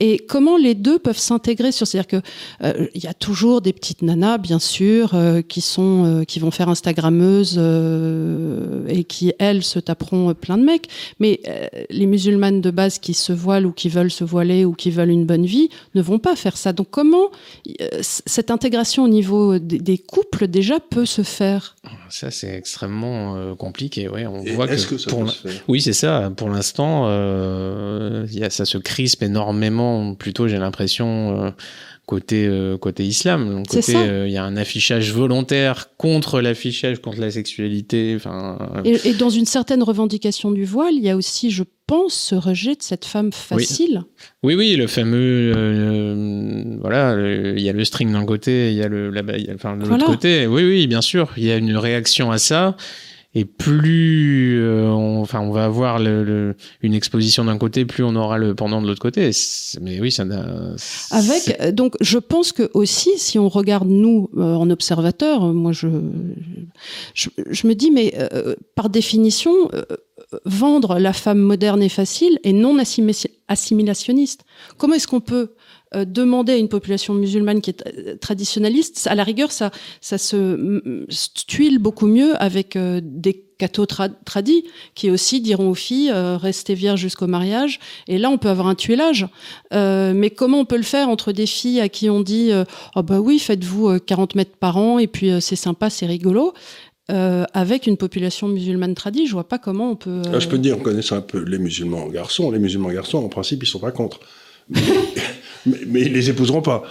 [SPEAKER 1] Et comment les deux peuvent s'intégrer sur c'est-à-dire que euh, il y a toujours des petites nanas bien sûr euh, qui sont euh, qui vont faire instagrammeuses euh, et qui elles se taperont plein de mecs. Mais euh, les musulmanes de base qui se voilent ou qui veulent se voiler ou qui veulent une bonne vie ne vont pas faire ça. Donc comment cette intégration au niveau des, des, couples déjà peut se faire?
[SPEAKER 3] Ça c'est extrêmement compliqué ouais. On
[SPEAKER 2] et
[SPEAKER 3] voit
[SPEAKER 2] que, que
[SPEAKER 3] pour oui c'est ça. Pour l'instant il y a ça se crispe énormément plutôt, j'ai l'impression, euh, côté euh, côté islam. Donc côté, euh, il y a un affichage volontaire contre l'affichage contre la sexualité. Enfin.
[SPEAKER 1] Et, et, dans une certaine revendication du voile, il y a aussi, je pense, ce rejet de cette femme facile.
[SPEAKER 3] Oui, oui, oui le fameux, euh, voilà, il y a le string d'un côté, il y a le, là il y a, enfin, de l'autre voilà. côté. Oui, oui, bien sûr, il y a une réaction à ça et plus euh, on, enfin on va avoir le, le, une exposition d'un côté, plus on aura le pendant de l'autre côté. Mais oui, ça.
[SPEAKER 1] Avec euh, donc, je pense que aussi, si on regarde nous euh, en observateur, euh, moi je, je, je me dis, mais euh, par définition, euh, vendre la femme moderne et facile est non assimilationniste. Comment est-ce qu'on peut euh, demander à une population musulmane qui est traditionnaliste, à la rigueur, ça, se tuile beaucoup mieux avec euh, des cathos tra tradis qui aussi diront aux filles euh, restez vierges jusqu'au mariage. Et là, on peut avoir un tuilage. Mais comment on peut le faire entre des filles à qui on dit oh bah oui, faites-vous 40 mètres par an et puis c'est sympa, c'est rigolo. Avec une population musulmane tradie, je vois pas comment on peut.
[SPEAKER 2] Je peux te dire, en connaissant un peu les musulmans garçons, les musulmans garçons, en principe, ils sont pas contre. Mais, mais ils les épouseront pas.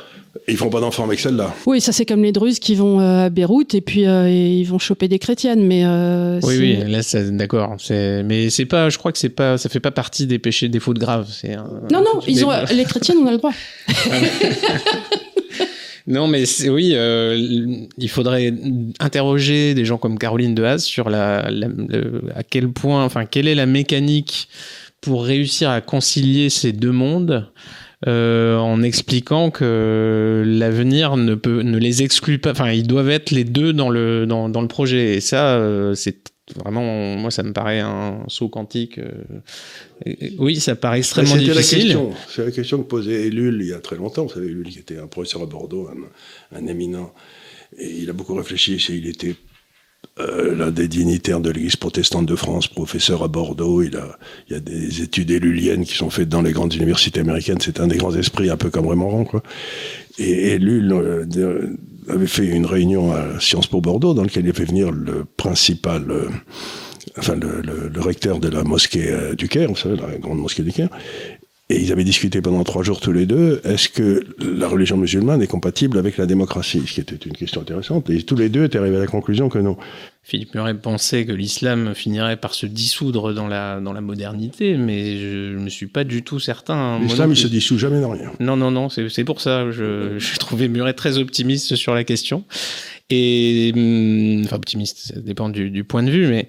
[SPEAKER 2] Ils feront pas d'enfants avec celle-là.
[SPEAKER 1] Oui, ça c'est comme les Druzes qui vont euh, à Beyrouth et puis euh, et ils vont choper des chrétiennes, mais euh,
[SPEAKER 3] oui, oui, là c'est d'accord. Mais c'est pas, je crois que c'est pas, ça fait pas partie des péchés, des fautes graves. C'est
[SPEAKER 1] non, non, ils ont les chrétiennes, on a le droit. *laughs*
[SPEAKER 3] Non, mais oui, euh, il faudrait interroger des gens comme Caroline de Haas sur la, la le, à quel point, enfin, quelle est la mécanique pour réussir à concilier ces deux mondes. Euh, en expliquant que l'avenir ne peut ne les exclut pas enfin ils doivent être les deux dans le dans, dans le projet et ça euh, c'est vraiment, moi, ça me paraît un saut quantique. Euh, oui, ça paraît extrêmement difficile.
[SPEAKER 2] C'est la question que posait Ellul il y a très longtemps. Vous savez, Ellul qui était un professeur à Bordeaux, un, un éminent, et il a beaucoup réfléchi. Il était euh, l'un des dignitaires de l'Église protestante de France, professeur à Bordeaux. Il, a, il y a des études éluliennes qui sont faites dans les grandes universités américaines. C'est un des grands esprits, un peu comme Raymond Rand, quoi. Et Ellul euh, avait fait une réunion à Sciences Po Bordeaux dans laquelle il fait venir le principal, euh, enfin le, recteur de la mosquée du Caire, vous savez, la grande mosquée du Caire. et ils avaient discuté pendant trois jours tous les deux, est-ce que la religion musulmane est compatible avec la démocratie? Ce qui était une question intéressante. Et tous les deux étaient arrivés à la conclusion que non.
[SPEAKER 3] Philippe Muret pensait que l'islam finirait par se dissoudre dans la, dans la modernité, mais je ne suis pas du tout certain.
[SPEAKER 2] L'islam, il se dissout jamais dans rien.
[SPEAKER 3] Non, non, non, c'est pour ça. Je, je trouvais Muret très optimiste sur la question. Et, hum, enfin, optimiste, ça dépend du, du point de vue, mais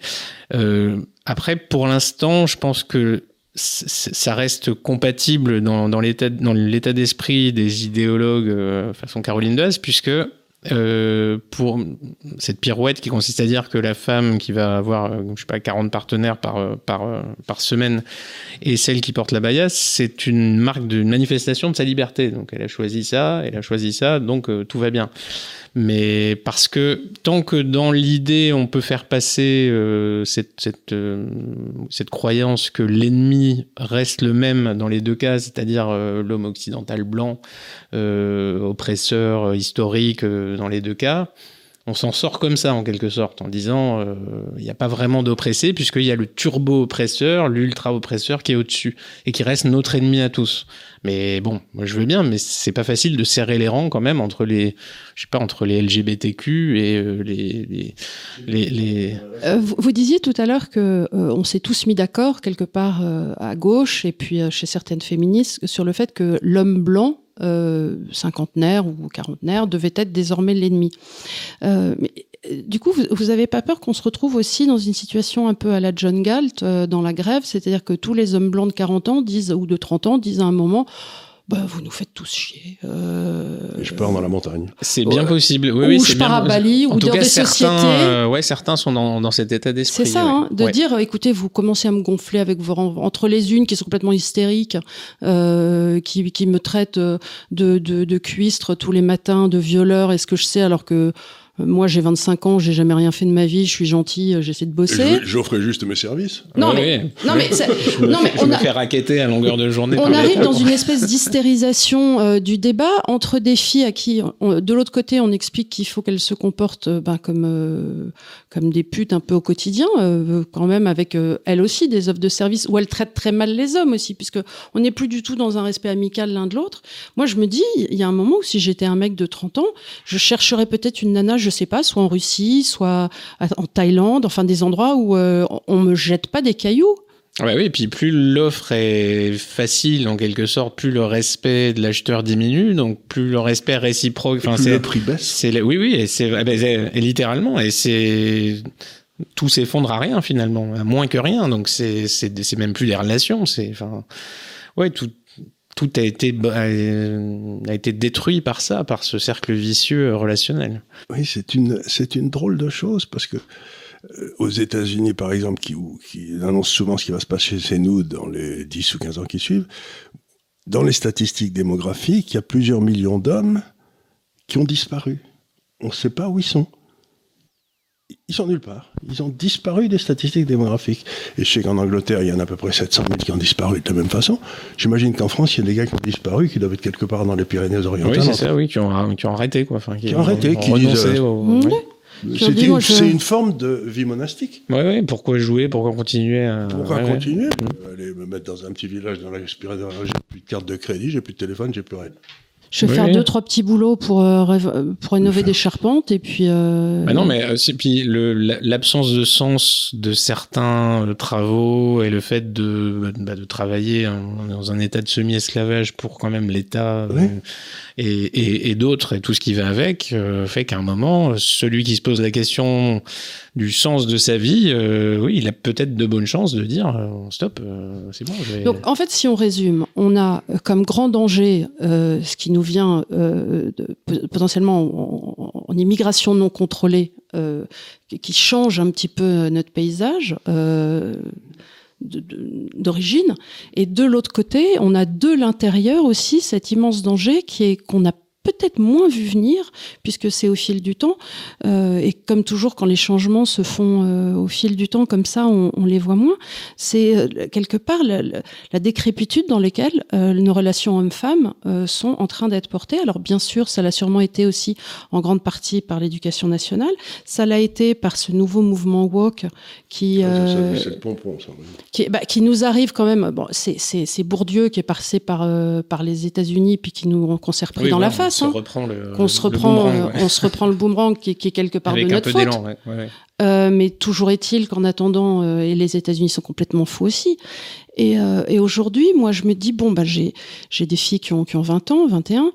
[SPEAKER 3] euh, après, pour l'instant, je pense que ça reste compatible dans, dans l'état d'esprit des idéologues euh, façon Caroline Doise puisque euh, pour cette pirouette qui consiste à dire que la femme qui va avoir euh, je sais pas 40 partenaires par euh, par par semaine et celle qui porte la baya c'est une marque d'une manifestation de sa liberté. Donc elle a choisi ça elle a choisi ça donc tout va bien mais parce que tant que dans l'idée on peut faire passer euh, euh, cette, croyance que l'ennemi reste le même dans les deux cas, c'est-à-dire euh, l'homme occidental blanc, oppresseur historique dans les deux cas, on s'en sort comme ça en quelque sorte, en disant il n'y a pas vraiment d'oppressé puisqu'il y a le turbo-oppresseur, l'ultra-oppresseur qui est au-dessus et qui reste notre ennemi à tous. Mais bon, moi je veux bien, mais c'est pas facile de serrer les rangs quand même entre les, je sais pas, entre les LGBTQ et euh, les, les, les,
[SPEAKER 1] euh, vous, disiez tout à l'heure que euh, on s'est tous mis d'accord quelque part à gauche et puis chez certaines féministes sur le fait que l'homme blanc cinquantenaire ou quarantenaire devait être désormais l'ennemi. mais du coup, vous n'avez pas peur qu'on se retrouve aussi dans une situation un peu à la John Galt dans la grève, c'est-à-dire que tous les hommes blancs de 40 ans disent ou de 30 ans disent à un moment bah, vous nous faites tous chier. Euh...
[SPEAKER 2] je pars dans la montagne.
[SPEAKER 3] C'est bien possible. Oui,
[SPEAKER 1] ou je pars à Bali, ou dans des sociétés.
[SPEAKER 3] Euh, ouais, certains sont dans, dans cet état d'esprit.
[SPEAKER 1] C'est ça, hein, de dire, écoutez, vous commencez à me gonfler avec vos entre les unes qui sont complètement hystériques, euh, qui, qui me traitent de, de, de cuistre tous les matins, de violeur, est-ce que je sais, alors que moi, j'ai 25 ans, j'ai jamais rien fait de ma vie, je suis gentil, euh, j'essaie de bosser.
[SPEAKER 2] J'offre juste mes services.
[SPEAKER 1] Non, mais, non, mais, *laughs* non, mais
[SPEAKER 3] on me fais raqueter à longueur de journée.
[SPEAKER 1] On arrive dans une espèce d'hystérisation euh, du débat entre des filles à qui, de l'autre côté, on explique qu'il faut qu'elles se comportent euh, ben, comme comme des putes un peu au quotidien, quand même avec elles aussi des offres de services où elles traitent très mal les hommes aussi, puisque on n'est plus du tout dans un respect amical l'un de l'autre. Moi, je me dis, il y a un moment où si j'étais un mec de 30 ans, je chercherais peut-être une nana, je je sais pas, soit en Russie, soit en Thaïlande, enfin des endroits où euh, on me jette pas des cailloux.
[SPEAKER 3] Ouais, oui, et puis plus l'offre est facile en quelque sorte, plus le respect de l'acheteur diminue, donc plus le respect réciproque.
[SPEAKER 2] Enfin, c'est le prix baisse.
[SPEAKER 3] oui, oui, et c'est eh ben, littéralement, et c'est tout s'effondre à rien finalement, à moins que rien. Donc c'est c'est même plus des relations, c'est enfin ouais tout tout a été, a été détruit par ça, par ce cercle vicieux relationnel.
[SPEAKER 2] Oui, c'est une, c'est une drôle de chose parce que euh, aux États-Unis, par exemple, qui, qui annoncent souvent ce qui va se passer chez nous dans les 10 ou 15 ans qui suivent, dans les statistiques démographiques, il y a plusieurs millions d'hommes qui ont disparu. On ne sait pas où ils sont ils sont nulle part. Ils ont disparu des statistiques démographiques. Et je sais qu'en Angleterre, il y en a à peu près 700 000 qui ont disparu de la même façon. J'imagine qu'en France, il y a des gars qui ont disparu, qui doivent être quelque part dans les Pyrénées-Orientales.
[SPEAKER 3] Oui, c'est ça, oui, qui ont, qui ont arrêté, quoi.
[SPEAKER 2] qui, ont, arrêté, qui disent... Euh, c'est une, forme de vie monastique.
[SPEAKER 3] Oui, oui. Pourquoi jouer Pourquoi continuer à...
[SPEAKER 2] Pourquoi continuer? Mmh. Aller me mettre dans un petit village dans la j'ai plus de carte de crédit, j'ai plus de téléphone, j'ai plus rien.
[SPEAKER 1] Je vais faire deux trois petits boulots pour euh, pour rénover des charpentes et puis. Euh...
[SPEAKER 3] Bah non, mais euh, puis l'absence de sens de certains euh, travaux et le fait de bah, de travailler dans un état de semi-esclavage pour quand même l'État et, et, et d'autres et tout ce qui va avec fait qu'à un moment celui qui se pose la question du sens de sa vie, oui, il a peut-être de bonnes chances de dire stop, c'est bon.
[SPEAKER 1] Donc en fait, si on résume, on a comme grand danger ce qui nous vient euh, potentiellement en, immigration non contrôlée, euh, qui change un petit peu notre paysage euh, d'origine. Et de l'autre côté, on a de l'intérieur aussi cet immense danger qui est qu'on a peut-être moins vu venir, puisque c'est au fil du temps. Euh, et comme toujours, quand les changements se font euh, au fil du temps, comme ça, on, on les voit moins. C'est euh, quelque part la, la, décrépitude dans laquelle nos relations hommes-femmes sont en train d'être portées. Alors bien sûr, ça l'a sûrement été aussi en grande partie par l'éducation nationale. Ça l'a été par ce nouveau mouvement woke qui,
[SPEAKER 2] ah, ça, pompon, ça, oui.
[SPEAKER 1] qui, bah, qui, nous arrive quand même. Bon, c'est Bourdieu qui est passé par par les États-Unis puis qui nous qu'on s'est repris
[SPEAKER 3] oui,
[SPEAKER 1] dans
[SPEAKER 3] voilà,
[SPEAKER 1] la face.
[SPEAKER 3] On se reprend le,
[SPEAKER 1] qu'on se reprend,
[SPEAKER 3] boomerang, ouais.
[SPEAKER 1] on se reprend le boomerang qui, qui est quelque part
[SPEAKER 3] Avec
[SPEAKER 1] de notre faute.
[SPEAKER 3] d'élan, ouais, ouais.
[SPEAKER 1] Euh, mais toujours est-il qu'en attendant, euh, et les États-Unis sont complètement fous aussi. Et, euh, et aujourd'hui, moi, je me dis bon, bah, j'ai j'ai des filles qui ont qui ont 20 ans, 21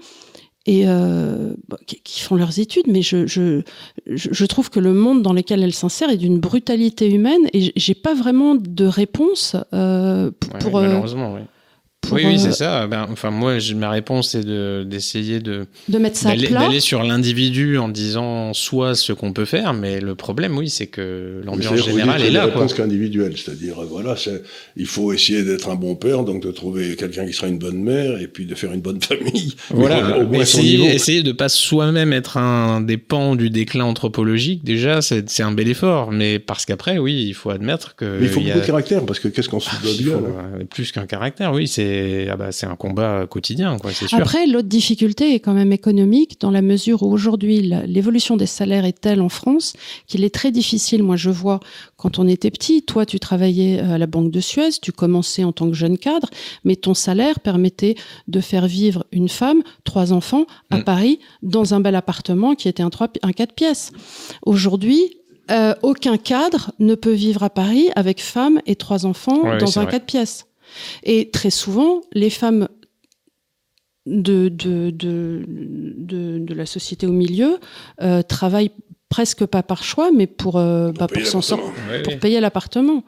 [SPEAKER 1] et euh, bah, qui, font leurs études, mais je, je, je trouve que le monde dans lequel elles s'insèrent est d'une brutalité humaine et j'ai pas vraiment de réponse euh, pour.
[SPEAKER 3] Ouais,
[SPEAKER 1] pour
[SPEAKER 3] malheureusement, oui.
[SPEAKER 1] Pour,
[SPEAKER 3] oui, oui,
[SPEAKER 1] euh,
[SPEAKER 3] c'est ça. Ben, enfin, moi, je- ma réponse, c'est de- d'essayer de,
[SPEAKER 1] de mettre ça à
[SPEAKER 3] d'aller sur l'individu en disant soit ce qu'on peut faire, mais le problème, oui, c'est que l'ambiance générale
[SPEAKER 2] dites
[SPEAKER 3] est
[SPEAKER 2] une
[SPEAKER 3] là. Quoi.
[SPEAKER 2] réponse qu'individuelle, c'est-à-dire, euh, voilà, il faut essayer d'être un bon père, donc de trouver quelqu'un qui sera une bonne mère, et puis de faire une bonne *laughs* famille.
[SPEAKER 3] Voilà,
[SPEAKER 2] au moins son
[SPEAKER 3] essayer,
[SPEAKER 2] niveau.
[SPEAKER 3] essayer de pas soi-même être un des pans du déclin anthropologique, déjà, c'est un bel effort. Mais parce qu'après, oui, il faut admettre que.
[SPEAKER 2] Mais il faut
[SPEAKER 3] y a-
[SPEAKER 2] beaucoup de caractère, parce que qu'est-ce qu'on se
[SPEAKER 3] Ah,
[SPEAKER 2] doit bien,
[SPEAKER 3] faut,
[SPEAKER 2] là
[SPEAKER 3] euh, plus qu'un caractère, oui, c'est ah bah, c'est un combat quotidien, quoi, c'est sûr.
[SPEAKER 1] Après, l'autre difficulté est quand même économique, dans la mesure où aujourd'hui, l'évolution des salaires est telle en France qu'il est très difficile. Moi, je vois, quand on était petit, toi, tu travaillais euh, à la Banque de Suez, tu commençais en tant que jeune cadre, mais ton salaire permettait de faire vivre une femme, trois enfants, à
[SPEAKER 3] Mm.
[SPEAKER 1] Paris, dans un bel appartement qui était un, trois, un quatre pièces. Aujourd'hui, euh, aucun cadre ne peut vivre à Paris avec femme et trois enfants
[SPEAKER 3] Ouais,
[SPEAKER 1] dans un
[SPEAKER 3] vrai.
[SPEAKER 1] quatre pièces. Et très souvent, les femmes de, de, de, de, de la société au milieu euh, travaillent presque pas par choix, mais pour, euh, bah, pour s'en sortir.
[SPEAKER 3] Ouais,
[SPEAKER 1] pour
[SPEAKER 3] ouais.
[SPEAKER 1] payer l'appartement.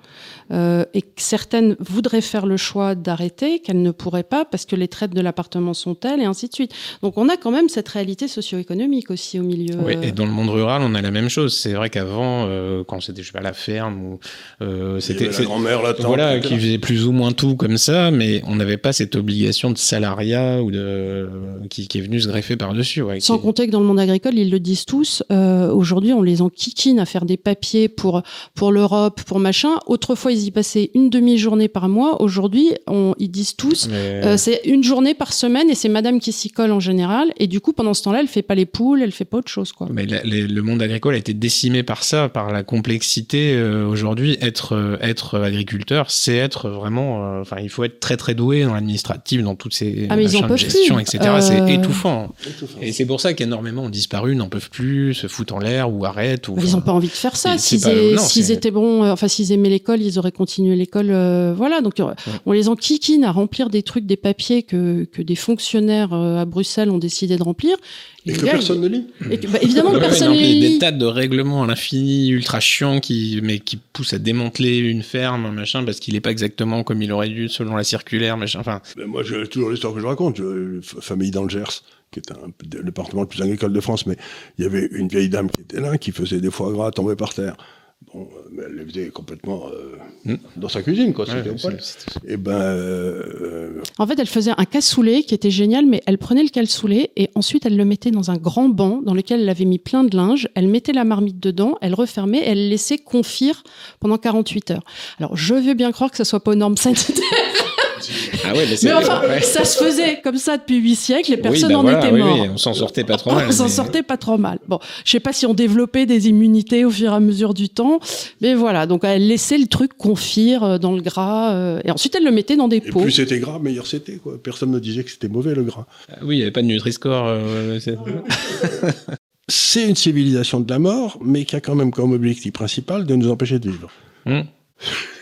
[SPEAKER 1] Euh, et que certaines voudraient faire le choix d'arrêter, qu'elles ne pourraient pas parce que les traites de l'appartement sont telles et ainsi de suite. Donc on a quand même cette réalité socio-économique aussi au milieu.
[SPEAKER 3] Oui,
[SPEAKER 1] euh,
[SPEAKER 3] et dans le monde rural, on a la même chose. C'est vrai qu'avant, euh, quand c'était, je sais pas, la ferme, ou euh,
[SPEAKER 2] C'était
[SPEAKER 3] c'était,
[SPEAKER 2] la grand-mère, la tante.
[SPEAKER 3] voilà, qui faisait plus ou moins tout comme ça, mais on n'avait pas cette obligation de salariat ou de qui, qui est venue se greffer par dessus. Ouais,
[SPEAKER 1] Sans
[SPEAKER 3] qui-
[SPEAKER 1] compter que dans le monde agricole, ils le disent tous, euh, aujourd'hui on les enquiquine à faire des papiers pour, pour l'Europe, pour machin. Autrefois ils y passaient une demi-journée par mois. Aujourd'hui, on- ils disent tous,
[SPEAKER 3] mais-
[SPEAKER 1] Euh, c'est une journée par semaine et c'est madame qui s'y colle en général. Et du coup, pendant ce temps-là, elle fait pas les poules, elle fait pas autre chose, quoi.
[SPEAKER 3] Mais la- les- le monde agricole a été décimé par ça, par la complexité. euh, Aujourd'hui, être euh, être agriculteur, c'est être vraiment. euh, Enfin, il faut être très très doué dans l'administratif, dans toutes ces
[SPEAKER 1] Ah,
[SPEAKER 3] de gestion,
[SPEAKER 1] plus.
[SPEAKER 3] etc.
[SPEAKER 1] Euh,
[SPEAKER 3] C'est étouffant.
[SPEAKER 2] Étouffant.
[SPEAKER 3] Et c'est pour ça qu'énormément ont disparu, n'en peuvent plus, se foutent en l'air ou arrêtent. Ou,
[SPEAKER 1] Ils ont pas envie de faire ça. S'ils étaient bons, euh, enfin s'ils aimaient l'école, ils auraient continué l'école. euh, voilà. Donc euh, on les enquiquine à remplir des trucs, des papiers que que des fonctionnaires euh, à Bruxelles ont décidé de remplir.
[SPEAKER 2] Et
[SPEAKER 1] les
[SPEAKER 2] que
[SPEAKER 1] gars,
[SPEAKER 2] personne ne lit.
[SPEAKER 1] et que- bah, évidemment *laughs*
[SPEAKER 3] Ouais,
[SPEAKER 1] personne
[SPEAKER 3] non,
[SPEAKER 1] ne les
[SPEAKER 3] des
[SPEAKER 1] lit.
[SPEAKER 3] tas de règlements à l'infini, ultra chiants, qui, mais qui poussent à démanteler une ferme, un machin, parce qu'il est pas exactement comme il aurait dû selon la circulaire, machin. Enfin,
[SPEAKER 2] moi, j'ai toujours l'histoire que je raconte. Je- famille dans le Gers, qui est un, le département le plus agricole de France, mais il y avait une vieille dame qui était là, qui faisait des foie gras tombés par terre. Bon, euh, mais elle les faisait complètement euh,
[SPEAKER 3] Mm.
[SPEAKER 2] dans sa cuisine, quoi.
[SPEAKER 3] ouais,
[SPEAKER 2] Et ben, euh,
[SPEAKER 1] En fait, elle faisait un cassoulet qui était génial, mais elle prenait le cassoulet et ensuite elle le mettait dans un grand banc dans lequel elle avait mis plein de linge. Elle mettait la marmite dedans, elle refermait et elle le laissait confire pendant 48 heures. Alors, je veux bien croire que ça soit pas aux normes sanitaires, *laughs*
[SPEAKER 3] Ah ouais, mais,
[SPEAKER 1] mais enfin,
[SPEAKER 3] ouais.
[SPEAKER 1] ça se faisait comme ça depuis huit siècles et
[SPEAKER 3] Oui,
[SPEAKER 1] personne
[SPEAKER 3] bah
[SPEAKER 1] n'en
[SPEAKER 3] voilà,
[SPEAKER 1] était
[SPEAKER 3] oui,
[SPEAKER 1] mort.
[SPEAKER 3] oui, on s'en sortait pas trop *laughs* mal.
[SPEAKER 1] On s'en
[SPEAKER 3] mais-
[SPEAKER 1] sortait pas trop mal. Bon, je sais pas si on développait des immunités au fur et à mesure du temps, mais voilà. Donc elle laissait le truc confire euh, dans le gras euh, et ensuite elle le mettait dans des
[SPEAKER 2] et
[SPEAKER 1] pots.
[SPEAKER 2] plus c'était gras, meilleur c'était, quoi. Personne ne disait que c'était mauvais, le gras.
[SPEAKER 3] Ah Oui, il n'y avait pas de Nutri-Score. euh, *laughs* c'est-
[SPEAKER 2] une civilisation de la mort, mais qui a quand même comme objectif principal de nous empêcher de vivre.
[SPEAKER 3] Hmm. *laughs*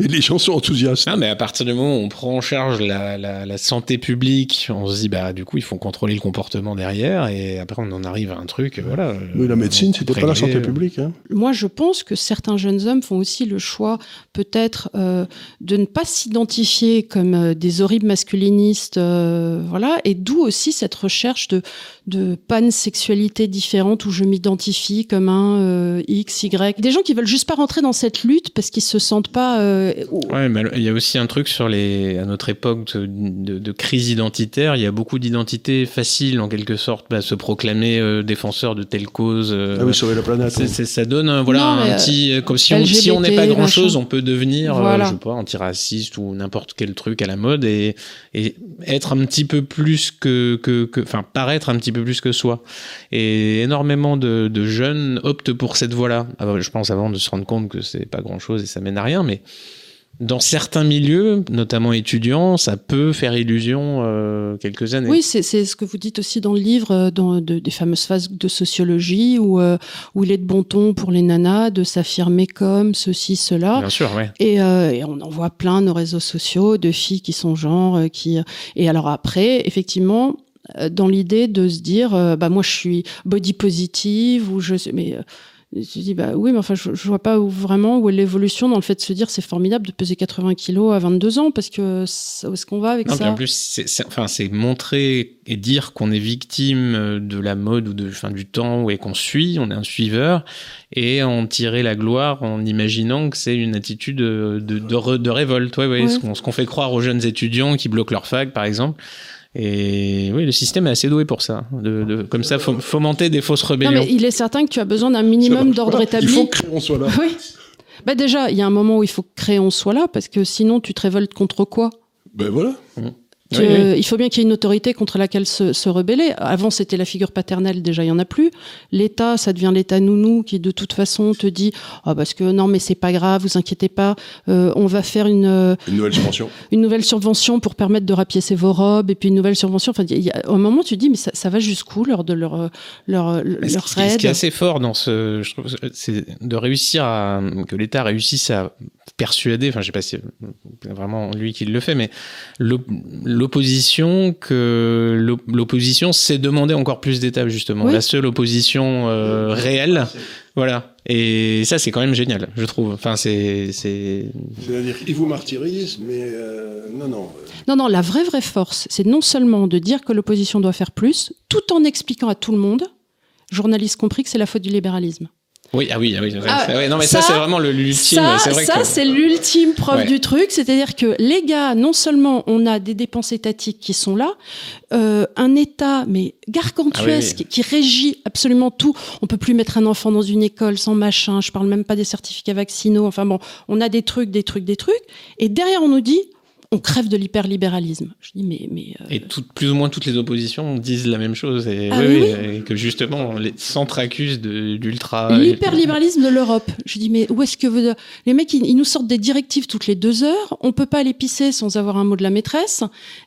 [SPEAKER 2] Et les gens sont enthousiastes.
[SPEAKER 3] Non, mais à partir du moment où on prend en charge la, la, la santé publique, on se dit, bah, du coup, il faut contrôler le comportement derrière, et après, on en arrive à un truc, voilà. euh,
[SPEAKER 2] Mais la médecine, c'était pas la santé
[SPEAKER 3] euh,
[SPEAKER 2] publique. Hein.
[SPEAKER 1] Moi, je pense que certains jeunes hommes font aussi le choix, peut-être, euh, de ne pas s'identifier comme euh, des horribles masculinistes, euh, voilà, et d'où aussi cette recherche de, de pansexualité différente où je m'identifie comme un euh, X, Y. Des gens qui veulent juste pas rentrer dans cette lutte parce qu'ils se sentent pas, euh,
[SPEAKER 3] ouais, mais il y a aussi un truc sur les à notre époque de, de, crise identitaire. Il y a beaucoup d'identités faciles en quelque sorte à se proclamer défenseur de telle cause.
[SPEAKER 2] ah oui, sauver la planète.
[SPEAKER 3] ça donne voilà un petit comme si on, si on n'est pas grand chose, on peut devenir je sais pas antiraciste ou n'importe quel truc à la mode et, et être un petit peu plus que que enfin paraître un petit peu plus que soi. Et énormément de, de jeunes optent pour cette voie-là. Ah, je pense avant de se rendre compte que c'est pas grand-chose et ça mène à rien, mais dans certains milieux, notamment étudiants, ça peut faire illusion euh, quelques années.
[SPEAKER 1] Oui, c'est ce que vous dites aussi dans le livre, euh, dans de, des fameuses phases de sociologie, où, euh, où il est de bon ton pour les nanas de s'affirmer comme ceci, cela.
[SPEAKER 3] Bien sûr, oui.
[SPEAKER 1] Et, et, on en voit plein nos réseaux sociaux de filles qui sont genre, qui. Et alors après, effectivement, dans l'idée de se dire, bah moi je suis body positive ou je, mais je dis bah oui mais enfin je, je vois pas où, vraiment où est l'évolution dans le fait de se dire c'est formidable de peser 80 kilos à 22 ans parce que où est-ce qu'on va avec
[SPEAKER 3] non,
[SPEAKER 1] ça
[SPEAKER 3] En plus c'est enfin c'est montrer et dire qu'on est victime de la mode ou de fin du temps et qu'on suit on est un suiveur et en tirer la gloire en imaginant que c'est une attitude de de, de, révolte. Ouais, ouais, ce qu'on fait croire aux jeunes étudiants qui bloquent leur fac par exemple et oui, le système est assez doué pour ça, de, de comme ça fomenter des fausses rébellions. Non,
[SPEAKER 1] mais il est certain que tu as besoin d'un minimum d'ordre établi. Il
[SPEAKER 2] faut que on soit là.
[SPEAKER 1] Oui. Bah déjà, il y a un moment où il faut que Créon soit là, parce que sinon tu te révoltes contre quoi?
[SPEAKER 2] Ben voilà.
[SPEAKER 1] Mmh. Il faut bien qu'il y ait une autorité contre laquelle se, se rebeller. Avant, c'était la figure paternelle, déjà, il y en a plus. L'État, ça devient l'État nounou qui, de toute façon, te dit oh, parce que non, mais c'est pas grave, vous inquiétez pas, euh, on va faire une,
[SPEAKER 2] euh, une nouvelle subvention.
[SPEAKER 1] Une nouvelle subvention pour permettre de rapiécer vos robes, et puis une nouvelle subvention. Enfin, il y a, un moment, tu dis mais ça, ça va jusqu'où leur de leur leur, leur
[SPEAKER 3] ce, ce qui est assez fort dans ce, je trouve, c'est de réussir à que l'État réussisse à persuader. Enfin, je sais pas si vraiment lui qui le fait, mais l'opposition que l'opposition s'est demandé encore plus d'étapes justement. La seule opposition euh, réelle, voilà. Et ça, c'est quand même génial, je trouve. Enfin, c'est c'est.
[SPEAKER 2] C'est-à-dire qu'ils vous martyrisent, mais euh, non, non.
[SPEAKER 1] Non, non. La vraie vraie force, c'est non seulement de dire que l'opposition doit faire plus, tout en expliquant à tout le monde, journalistes compris, que c'est la faute du libéralisme.
[SPEAKER 3] Oui, ah oui, ah oui. Ah, non, mais ça, c'est vraiment l'ultime.
[SPEAKER 1] Ça, ça c'est l'ultime preuve du truc. C'est-à-dire que les gars, non seulement on a des dépenses étatiques qui sont là, euh, un État, mais gargantuesque, ah qui régit absolument tout. On peut plus mettre un enfant dans une école sans machin. Je parle même pas des certificats vaccinaux. Enfin bon, on a des trucs, des trucs, des trucs. Et derrière, on nous dit, on crève de l'hyperlibéralisme. Je dis mais mais
[SPEAKER 3] euh, et plus ou moins toutes les oppositions disent la même chose et, ah oui, que justement les centres accusent d'ultra
[SPEAKER 1] l'hyperlibéralisme de l'Europe. Je dis mais où est-ce que vous les mecs ils, nous sortent des directives toutes les deux heures. On peut pas aller pisser sans avoir un mot de la maîtresse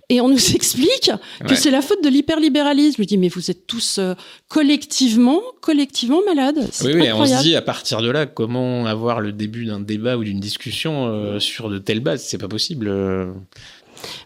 [SPEAKER 1] et on nous *laughs* explique que c'est la faute de l'hyperlibéralisme. Je dis mais vous êtes tous euh, collectivement collectivement malades.
[SPEAKER 3] Oui, oui on se dit à partir de là comment avoir le début d'un débat ou d'une discussion euh, sur de telles bases? C'est pas possible.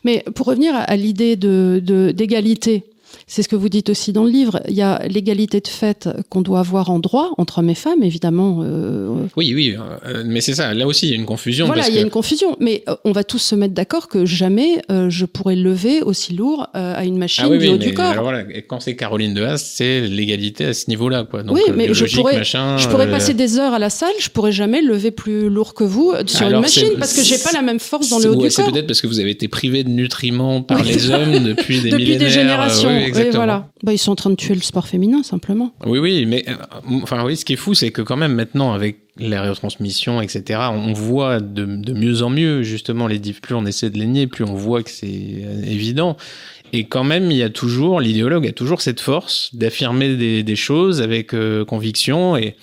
[SPEAKER 1] Mais pour revenir à, l'idée d'égalité, de, c'est ce que vous dites aussi dans le livre. Il y a l'égalité de fait qu'on doit avoir en droit entre hommes et femmes, évidemment.
[SPEAKER 3] Euh, oui, oui, euh, mais c'est ça. Là aussi, il y a une confusion.
[SPEAKER 1] Voilà, il y a une confusion. Mais euh, on va tous se mettre d'accord que jamais je pourrais lever aussi lourd à une machine ah du haut du corps.
[SPEAKER 3] Alors voilà, quand c'est Caroline de Haas, c'est l'égalité à ce niveau-là, quoi.
[SPEAKER 1] oui, mais je pourrais, je pourrais passer des heures à la salle, je pourrais jamais lever plus lourd que vous sur une machine parce que j'ai pas la même force dans le haut du corps.
[SPEAKER 3] C'est peut-être parce que vous avez été privé de nutriments par les hommes depuis *laughs* des
[SPEAKER 1] depuis
[SPEAKER 3] Des
[SPEAKER 1] générations voilà. Bah, ils sont en train de tuer le sport féminin, simplement.
[SPEAKER 3] Oui, oui, mais euh, enfin, oui, ce qui est fou, c'est que quand même maintenant, avec les retransmissions, etc., on voit de, de, mieux en mieux, justement, les diffs. Plus on essaie de les nier, plus on voit que c'est euh, évident. Et quand même, il y a toujours, l'idéologue a toujours cette force d'affirmer des, des, choses avec euh, conviction et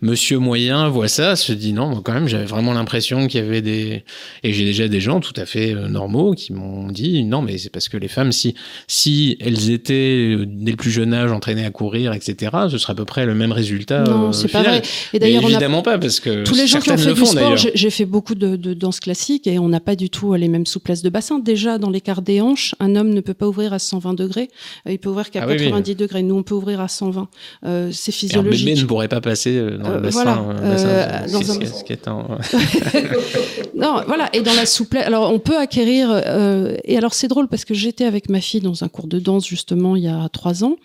[SPEAKER 3] monsieur moyen voit ça, se dit non, quand même, j'avais vraiment l'impression qu'il y avait des et j'ai déjà des gens tout à fait euh, normaux qui m'ont dit non, mais c'est parce que les femmes, si si elles étaient euh, dès le plus jeune âge entraînées à courir, etc., ce serait à peu près le même résultat.
[SPEAKER 1] Non, euh, c'est pas vrai.
[SPEAKER 3] Et d'ailleurs, évidemment pas parce que
[SPEAKER 1] tous les gens qui ont fait du sport, j'ai fait beaucoup de, de danse classique et on n'a pas du tout les mêmes souplesses de bassin. Déjà dans l'écart des hanches, un homme ne peut pas ouvrir à 120 degrés, il peut ouvrir qu'à 90 ah degrés. Nous, on peut ouvrir à 120. Euh, c'est physiologique.
[SPEAKER 3] un bébé ne pourrait pas passer dans voilà. Dans un...
[SPEAKER 1] non, voilà. Et dans la souplesse. Alors, on peut acquérir. Euh, et alors, c'est drôle parce que j'étais avec ma fille dans un cours de danse justement il y a trois ans.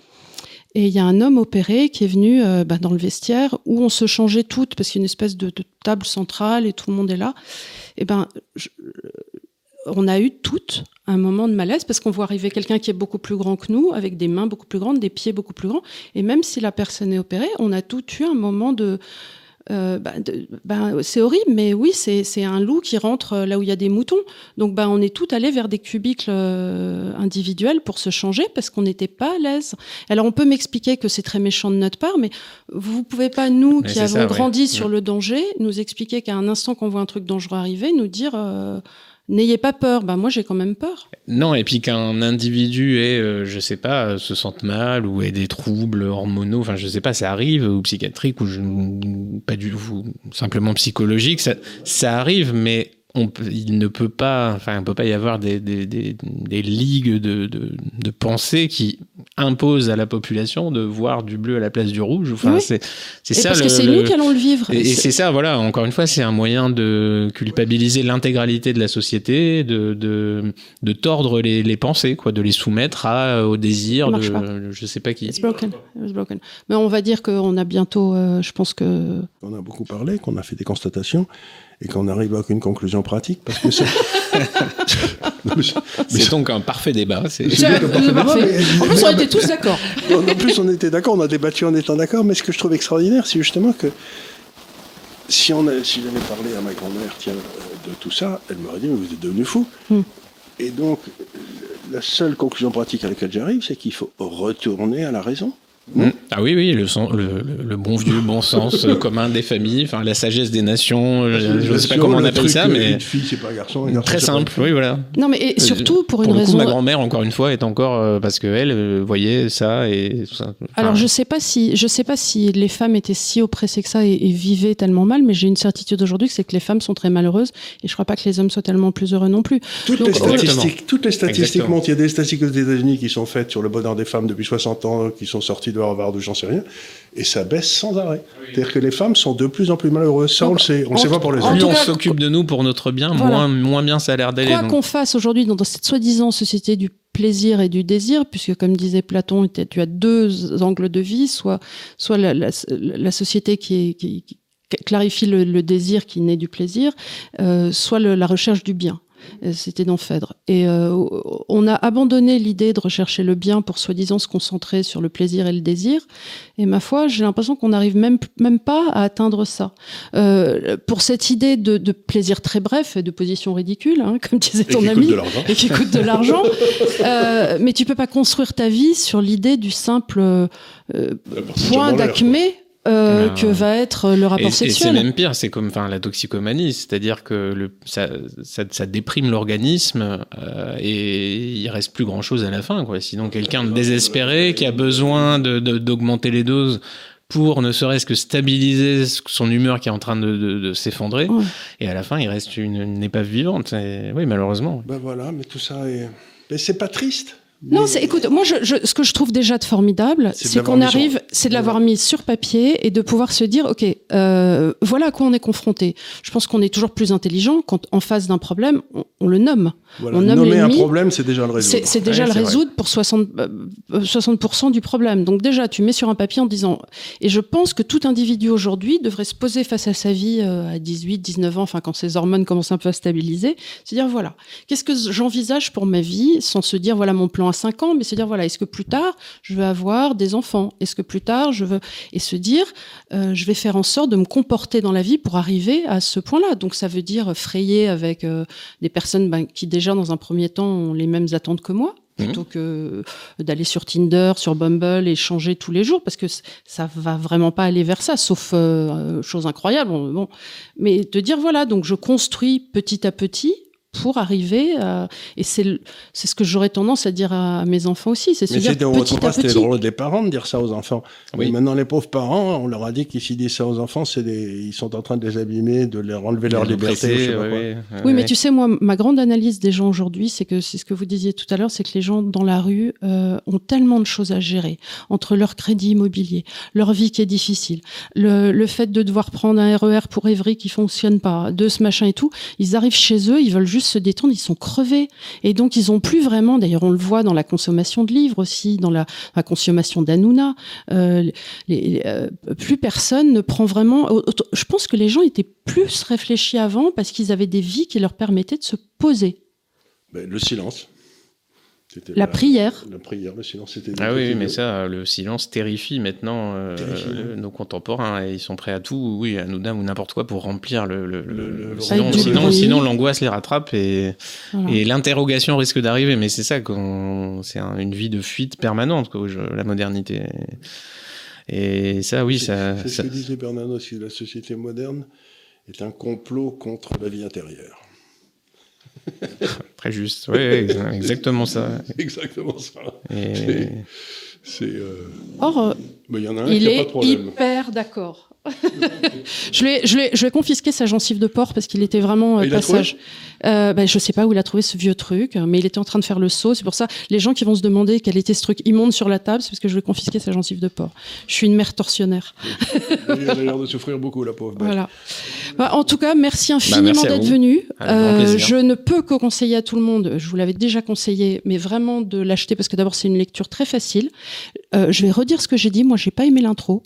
[SPEAKER 1] Et il y a un homme opéré qui est venu euh, bah, dans le vestiaire où on se changeait toutes parce qu'il y a une espèce de, de, table centrale et tout le monde est là. Et ben, je, on a eu toutes un moment de malaise parce qu'on voit arriver quelqu'un qui est beaucoup plus grand que nous, avec des mains beaucoup plus grandes, des pieds beaucoup plus grands. Et même si la personne est opérée, on a tout eu un moment de euh, bah, bah, c'est horrible, mais oui, c'est un loup qui rentre euh, là où il y a des moutons. Donc, bah, on est tout allé vers des cubicles euh, individuels pour se changer parce qu'on n'était pas à l'aise. Alors, on peut m'expliquer que c'est très méchant de notre part, mais vous pouvez pas, nous qui avons grandi sur le danger, nous expliquer qu'à un instant qu'on voit un truc dangereux arriver, nous dire N'ayez pas peur. Ben moi, j'ai quand même peur.
[SPEAKER 3] Non, et puis qu'un individu ait, euh, je sais pas, euh, se sente mal ou ait des troubles hormonaux, enfin, je sais pas, ça arrive, ou psychiatrique, ou je, pas du tout, simplement psychologique, ça, ça arrive, mais on, il ne peut pas, enfin, il peut pas y avoir des, des, des, des ligues de, de, de, pensée qui imposent à la population de voir du bleu à la place du rouge. Enfin, c'est, c'est ça.
[SPEAKER 1] Parce que c'est nous qui allons le vivre.
[SPEAKER 3] Et, c'est ça, voilà. Encore une fois, c'est un moyen de culpabiliser l'intégralité de la société, de, de, de tordre les, les pensées, quoi, de les soumettre à, au désir de, je sais pas qui.
[SPEAKER 1] It's broken. It's broken. Mais on va dire qu'on a bientôt, euh, je pense que.
[SPEAKER 2] On a beaucoup parlé, qu'on a fait des constatations et qu'on arrive à aucune conclusion pratique parce que c'est. *laughs*
[SPEAKER 3] c'est donc un parfait débat.
[SPEAKER 1] C'est parfait. En plus, on était tous d'accord.
[SPEAKER 2] en plus, on était d'accord, on a débattu en étant d'accord, mais ce que je trouve extraordinaire, c'est justement que si, on a, si j'avais parlé à ma grand-mère tiens, de tout ça, elle m'aurait dit, mais vous êtes devenu fou. Hmm. Et donc, la seule conclusion pratique à laquelle j'arrive, c'est qu'il faut retourner à la raison.
[SPEAKER 3] Mmh. Ah oui, oui, le, le, le, bon vieux bon *laughs* sens euh, commun des familles, enfin la sagesse des nations, je ne sais pas comment on appelle ça, mais
[SPEAKER 2] une fille c'est pas un garçon,
[SPEAKER 3] très simple, oui voilà.
[SPEAKER 1] Non mais et surtout pour, une le
[SPEAKER 3] raison. Coup, ma grand-mère encore une fois est encore euh, parce que elle euh, voyait ça et tout ça.
[SPEAKER 1] Enfin, Alors je sais pas si je sais pas si les femmes étaient si oppressées que ça et, et vivaient tellement mal, mais j'ai une certitude aujourd'hui c'est que les femmes sont très malheureuses et je crois pas que les hommes soient tellement plus heureux non plus.
[SPEAKER 2] Toutes Donc, les statistiques, toutes les statistiques montent. Il y a des statistiques aux États-Unis qui sont faites sur le bonheur des femmes depuis 60 ans, qui sont sorties de Harvard ou j'en sais rien et ça baisse sans arrêt. C'est-à-dire que les femmes sont de plus en plus malheureuses. Ça, on le sait. On ne sait pas pour les hommes.
[SPEAKER 3] Plus on s'occupe de nous pour notre bien, moins, moins bien ça a l'air d'aller.
[SPEAKER 1] Quoi qu'on fasse aujourd'hui dans cette soi-disant société du plaisir et du désir, puisque comme disait Platon, tu as deux angles de vie, soit, soit la, la, la société qui, est, qui, qui clarifie le, le, désir qui naît du plaisir, euh, soit le, la recherche du bien. C'était dans Phèdre. Et euh, on a abandonné l'idée de rechercher le bien pour soi-disant se concentrer sur le plaisir et le désir. Et ma foi, j'ai l'impression qu'on n'arrive même même pas à atteindre ça. Euh, pour cette idée de, de, plaisir très bref et de position ridicule, hein, comme disait ton ami, et qui coûte de l'argent. *laughs* euh, mais tu peux pas construire ta vie sur l'idée du simple euh, point d'acmé euh, que va être le rapport
[SPEAKER 3] et,
[SPEAKER 1] sexuel.
[SPEAKER 3] Et c'est même pire, c'est comme enfin la toxicomanie, c'est-à-dire que le, ça, ça, ça déprime l'organisme euh, et il reste plus grand-chose à la fin. Quoi. Sinon, quelqu'un de désespéré qui a besoin d'augmenter de, de, les doses pour ne serait-ce que stabiliser son humeur qui est en train de, de, de s'effondrer. Et à la fin, il reste une, une épave vivante. Et, oui, malheureusement.
[SPEAKER 2] Ben voilà, mais tout ça est. Mais c'est pas triste.
[SPEAKER 1] Non, c'est, écoute, moi, je, je, ce que je trouve déjà de formidable, c'est, c'est qu'on arrive, c'est de l'avoir mis sur papier et de pouvoir se dire, ok, euh, voilà à quoi on est confronté. Je pense qu'on est toujours plus intelligent quand, en face d'un problème, on, on le nomme.
[SPEAKER 2] Voilà.
[SPEAKER 1] On
[SPEAKER 2] nomme Nommer un problème, c'est déjà le résoudre.
[SPEAKER 1] C'est, c'est déjà ouais, le résoudre vrai. pour 60, euh, 60 du problème. Donc déjà, tu mets sur un papier en disant, et je pense que tout individu aujourd'hui devrait se poser face à sa vie euh, à 18, 19 ans, enfin quand ses hormones commencent un peu à stabiliser, se dire voilà, qu'est-ce que j'envisage pour ma vie, sans se dire voilà mon plan 5 ans, mais se dire voilà, est-ce que plus tard je veux avoir des enfants? Est-ce que plus tard je veux et se dire euh, je vais faire en sorte de me comporter dans la vie pour arriver à ce point-là. Donc ça veut dire frayer avec euh, des personnes ben, qui déjà dans un premier temps ont les mêmes attentes que moi plutôt mmh. que d'aller sur Tinder, sur Bumble et changer tous les jours parce que ça va vraiment pas aller vers ça sauf euh, chose incroyable bon mais de dire voilà donc je construis petit à petit pour arriver à... et c'est c'est ce que j'aurais tendance à dire à mes enfants aussi c'est
[SPEAKER 2] c'était c'était drôle des parents de dire ça aux enfants.
[SPEAKER 3] Oui.
[SPEAKER 2] Mais maintenant les pauvres parents on leur a dit qu'ils s'ils disent ça aux enfants c'est des... ils sont en train de les abîmer de leur enlever leur liberté
[SPEAKER 3] oui,
[SPEAKER 1] oui, oui, mais tu sais moi ma grande analyse des gens aujourd'hui c'est que c'est ce que vous disiez tout à l'heure c'est que les gens dans la rue euh, ont tellement de choses à gérer entre leur crédit immobilier leur vie qui est difficile le, le fait de devoir prendre un RER pour Évry qui fonctionne pas de ce machin et tout ils arrivent chez eux ils veulent juste se détendre, ils sont crevés. Et donc, ils ont plus vraiment, d'ailleurs, on le voit dans la consommation de livres aussi, dans la, consommation d'Anouna, euh, euh, plus personne ne prend vraiment... Je pense que les gens étaient plus réfléchis avant parce qu'ils avaient des vies qui leur permettaient de se poser.
[SPEAKER 2] Ben, le silence.
[SPEAKER 1] La prière.
[SPEAKER 2] La prière, le silence.
[SPEAKER 3] Ah oui, mais ça, le silence terrifie maintenant euh,
[SPEAKER 2] Terrifie, ouais.
[SPEAKER 3] nos contemporains. Et ils sont prêts à tout, oui, à nous ou n'importe quoi pour remplir le. le- le-
[SPEAKER 2] Le- le-
[SPEAKER 3] sinon, sinon, l'angoisse les rattrape et,
[SPEAKER 1] Voilà.
[SPEAKER 3] et l'interrogation risque d'arriver. Mais c'est ça, c'est un- une vie de fuite permanente, quoi, je- la modernité. Et ça, oui, ça.
[SPEAKER 2] C'est ce
[SPEAKER 3] ça-
[SPEAKER 2] que disait Bernanos, la société moderne est un complot contre la vie intérieure. *laughs*
[SPEAKER 3] Très juste. Oui, exactement ça. *laughs*
[SPEAKER 2] Exactement ça.
[SPEAKER 3] Et-
[SPEAKER 2] C'est- euh,
[SPEAKER 1] Or,
[SPEAKER 2] ben, Il y en a un
[SPEAKER 1] il
[SPEAKER 2] qui n'a pas de
[SPEAKER 1] est
[SPEAKER 2] problème.
[SPEAKER 1] hyper d'accord. *laughs* je, lui ai, je, lui ai- je lui ai confisqué sa gencive de porc parce qu'il était vraiment euh,
[SPEAKER 2] Et il a
[SPEAKER 1] passage. Euh, ben, je sais pas où il a trouvé ce vieux truc, mais il était en train de faire le saut. C'est pour ça, les gens qui vont se demander quel était ce truc immonde sur la table, c'est parce que je lui ai confisqué sa gencive de porc. Je suis une mère tortionnaire. *laughs*
[SPEAKER 2] Il a l'air de souffrir beaucoup, la pauvre.
[SPEAKER 1] Voilà. Bah, en tout cas, merci infiniment
[SPEAKER 3] merci à
[SPEAKER 1] d'être venu.
[SPEAKER 3] Plaisir.
[SPEAKER 1] je ne peux que conseiller à tout le monde, je vous l'avais déjà conseillé, mais vraiment de l'acheter parce que d'abord c'est une lecture très facile. Euh, je vais redire ce que j'ai dit. Moi, j'ai pas aimé l'intro,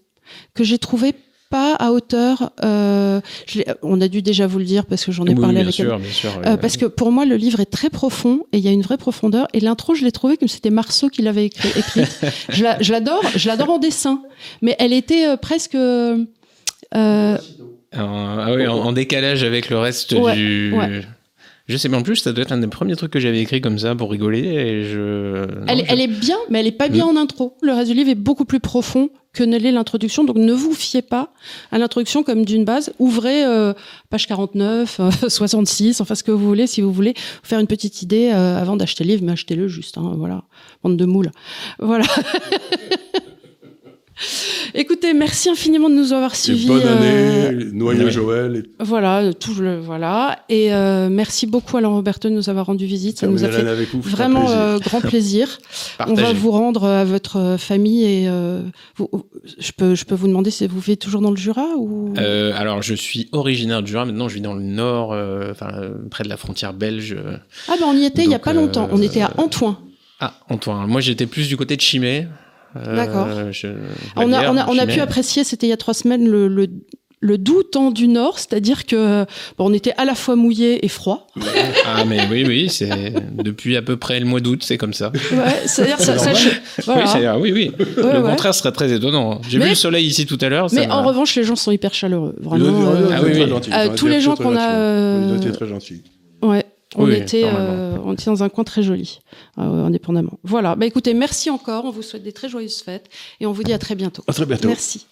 [SPEAKER 1] que j'ai trouvé pas à hauteur. euh, je on a dû déjà vous le dire parce que j'en ai
[SPEAKER 3] Oui,
[SPEAKER 1] parlé
[SPEAKER 3] bien
[SPEAKER 1] avec
[SPEAKER 3] sûr, bien sûr.
[SPEAKER 1] euh, parce que pour moi, le livre est très profond et il y a une vraie profondeur. Et l'intro, je l'ai trouvé comme c'était Marceau qui l'avait écrit. écrite. *laughs* je la- je l'adore, je l'adore en dessin, mais elle était euh, presque. euh, euh,
[SPEAKER 3] En, ah oui, en, en décalage avec le reste
[SPEAKER 1] Ouais,
[SPEAKER 3] du.
[SPEAKER 1] ouais.
[SPEAKER 3] Je sais, mais en plus, ça doit être un des premiers trucs que j'avais écrit comme ça pour rigoler. Et je... non,
[SPEAKER 1] Elle,
[SPEAKER 3] je-
[SPEAKER 1] elle est bien, mais elle est pas bien en intro. Le reste du livre est beaucoup plus profond que ne l'est l'introduction. Donc ne vous fiez pas à l'introduction comme d'une base. Ouvrez euh, page 49, euh, *laughs* 66, enfin ce que vous voulez, si vous voulez faire une petite idée euh, avant d'acheter le livre, mais achetez-le juste. Hein, voilà, bande de moules. Voilà. *laughs* Écoutez, merci infiniment de nous avoir suivis.
[SPEAKER 2] bonne
[SPEAKER 1] euh,
[SPEAKER 2] année, noyau
[SPEAKER 3] ouais.
[SPEAKER 2] Joël. Et
[SPEAKER 1] voilà, tout le voilà. Et euh, merci beaucoup Alain Roberto de nous avoir rendu visite. Ça nous a fait
[SPEAKER 2] vous,
[SPEAKER 1] vraiment
[SPEAKER 2] plaisir.
[SPEAKER 1] euh, grand plaisir. On va vous rendre à votre famille et euh, vous- je peux je peux vous demander si vous vivez toujours dans le Jura ou?
[SPEAKER 3] Euh, alors, je suis originaire du Jura. Maintenant, je vis dans le nord, enfin, euh, près de la frontière belge.
[SPEAKER 1] ah ben on y était il y a pas longtemps. On était à Antoine.
[SPEAKER 3] Ah, Antoine. Moi, j'étais plus du côté de Chimay. Euh,
[SPEAKER 1] D'accord.
[SPEAKER 3] je-
[SPEAKER 1] On a on a on a pu apprécier c'était il y a trois semaines le, le le doux temps du Nord, c'est-à-dire que bon, on était à la fois mouillé et froid.
[SPEAKER 3] Ah, mais oui, oui, c'est depuis à peu près le mois d'août, c'est comme ça.
[SPEAKER 1] Ouais, c'est-à-dire ça, ça, je- voilà.
[SPEAKER 3] Oui, c'est- ah oui, oui.
[SPEAKER 1] Ouais,
[SPEAKER 3] le
[SPEAKER 1] ouais.
[SPEAKER 3] contraire serait très étonnant. J'ai
[SPEAKER 1] Mais-
[SPEAKER 3] vu le soleil ici tout à l'heure.
[SPEAKER 1] Mais
[SPEAKER 3] m'a-
[SPEAKER 1] en revanche, les gens sont hyper chaleureux, vraiment. euh,
[SPEAKER 3] Ah oui, oui.
[SPEAKER 1] Euh, tous les gens qu'on a.
[SPEAKER 2] Ils ont
[SPEAKER 1] euh,
[SPEAKER 2] été très gentils.
[SPEAKER 1] On
[SPEAKER 3] Oui,
[SPEAKER 1] était, euh, on était dans un coin très joli, euh, indépendamment. Voilà. Bah écoutez, merci encore. On vous souhaite des très joyeuses fêtes et on vous dit à très bientôt.
[SPEAKER 2] À très bientôt.
[SPEAKER 1] Merci.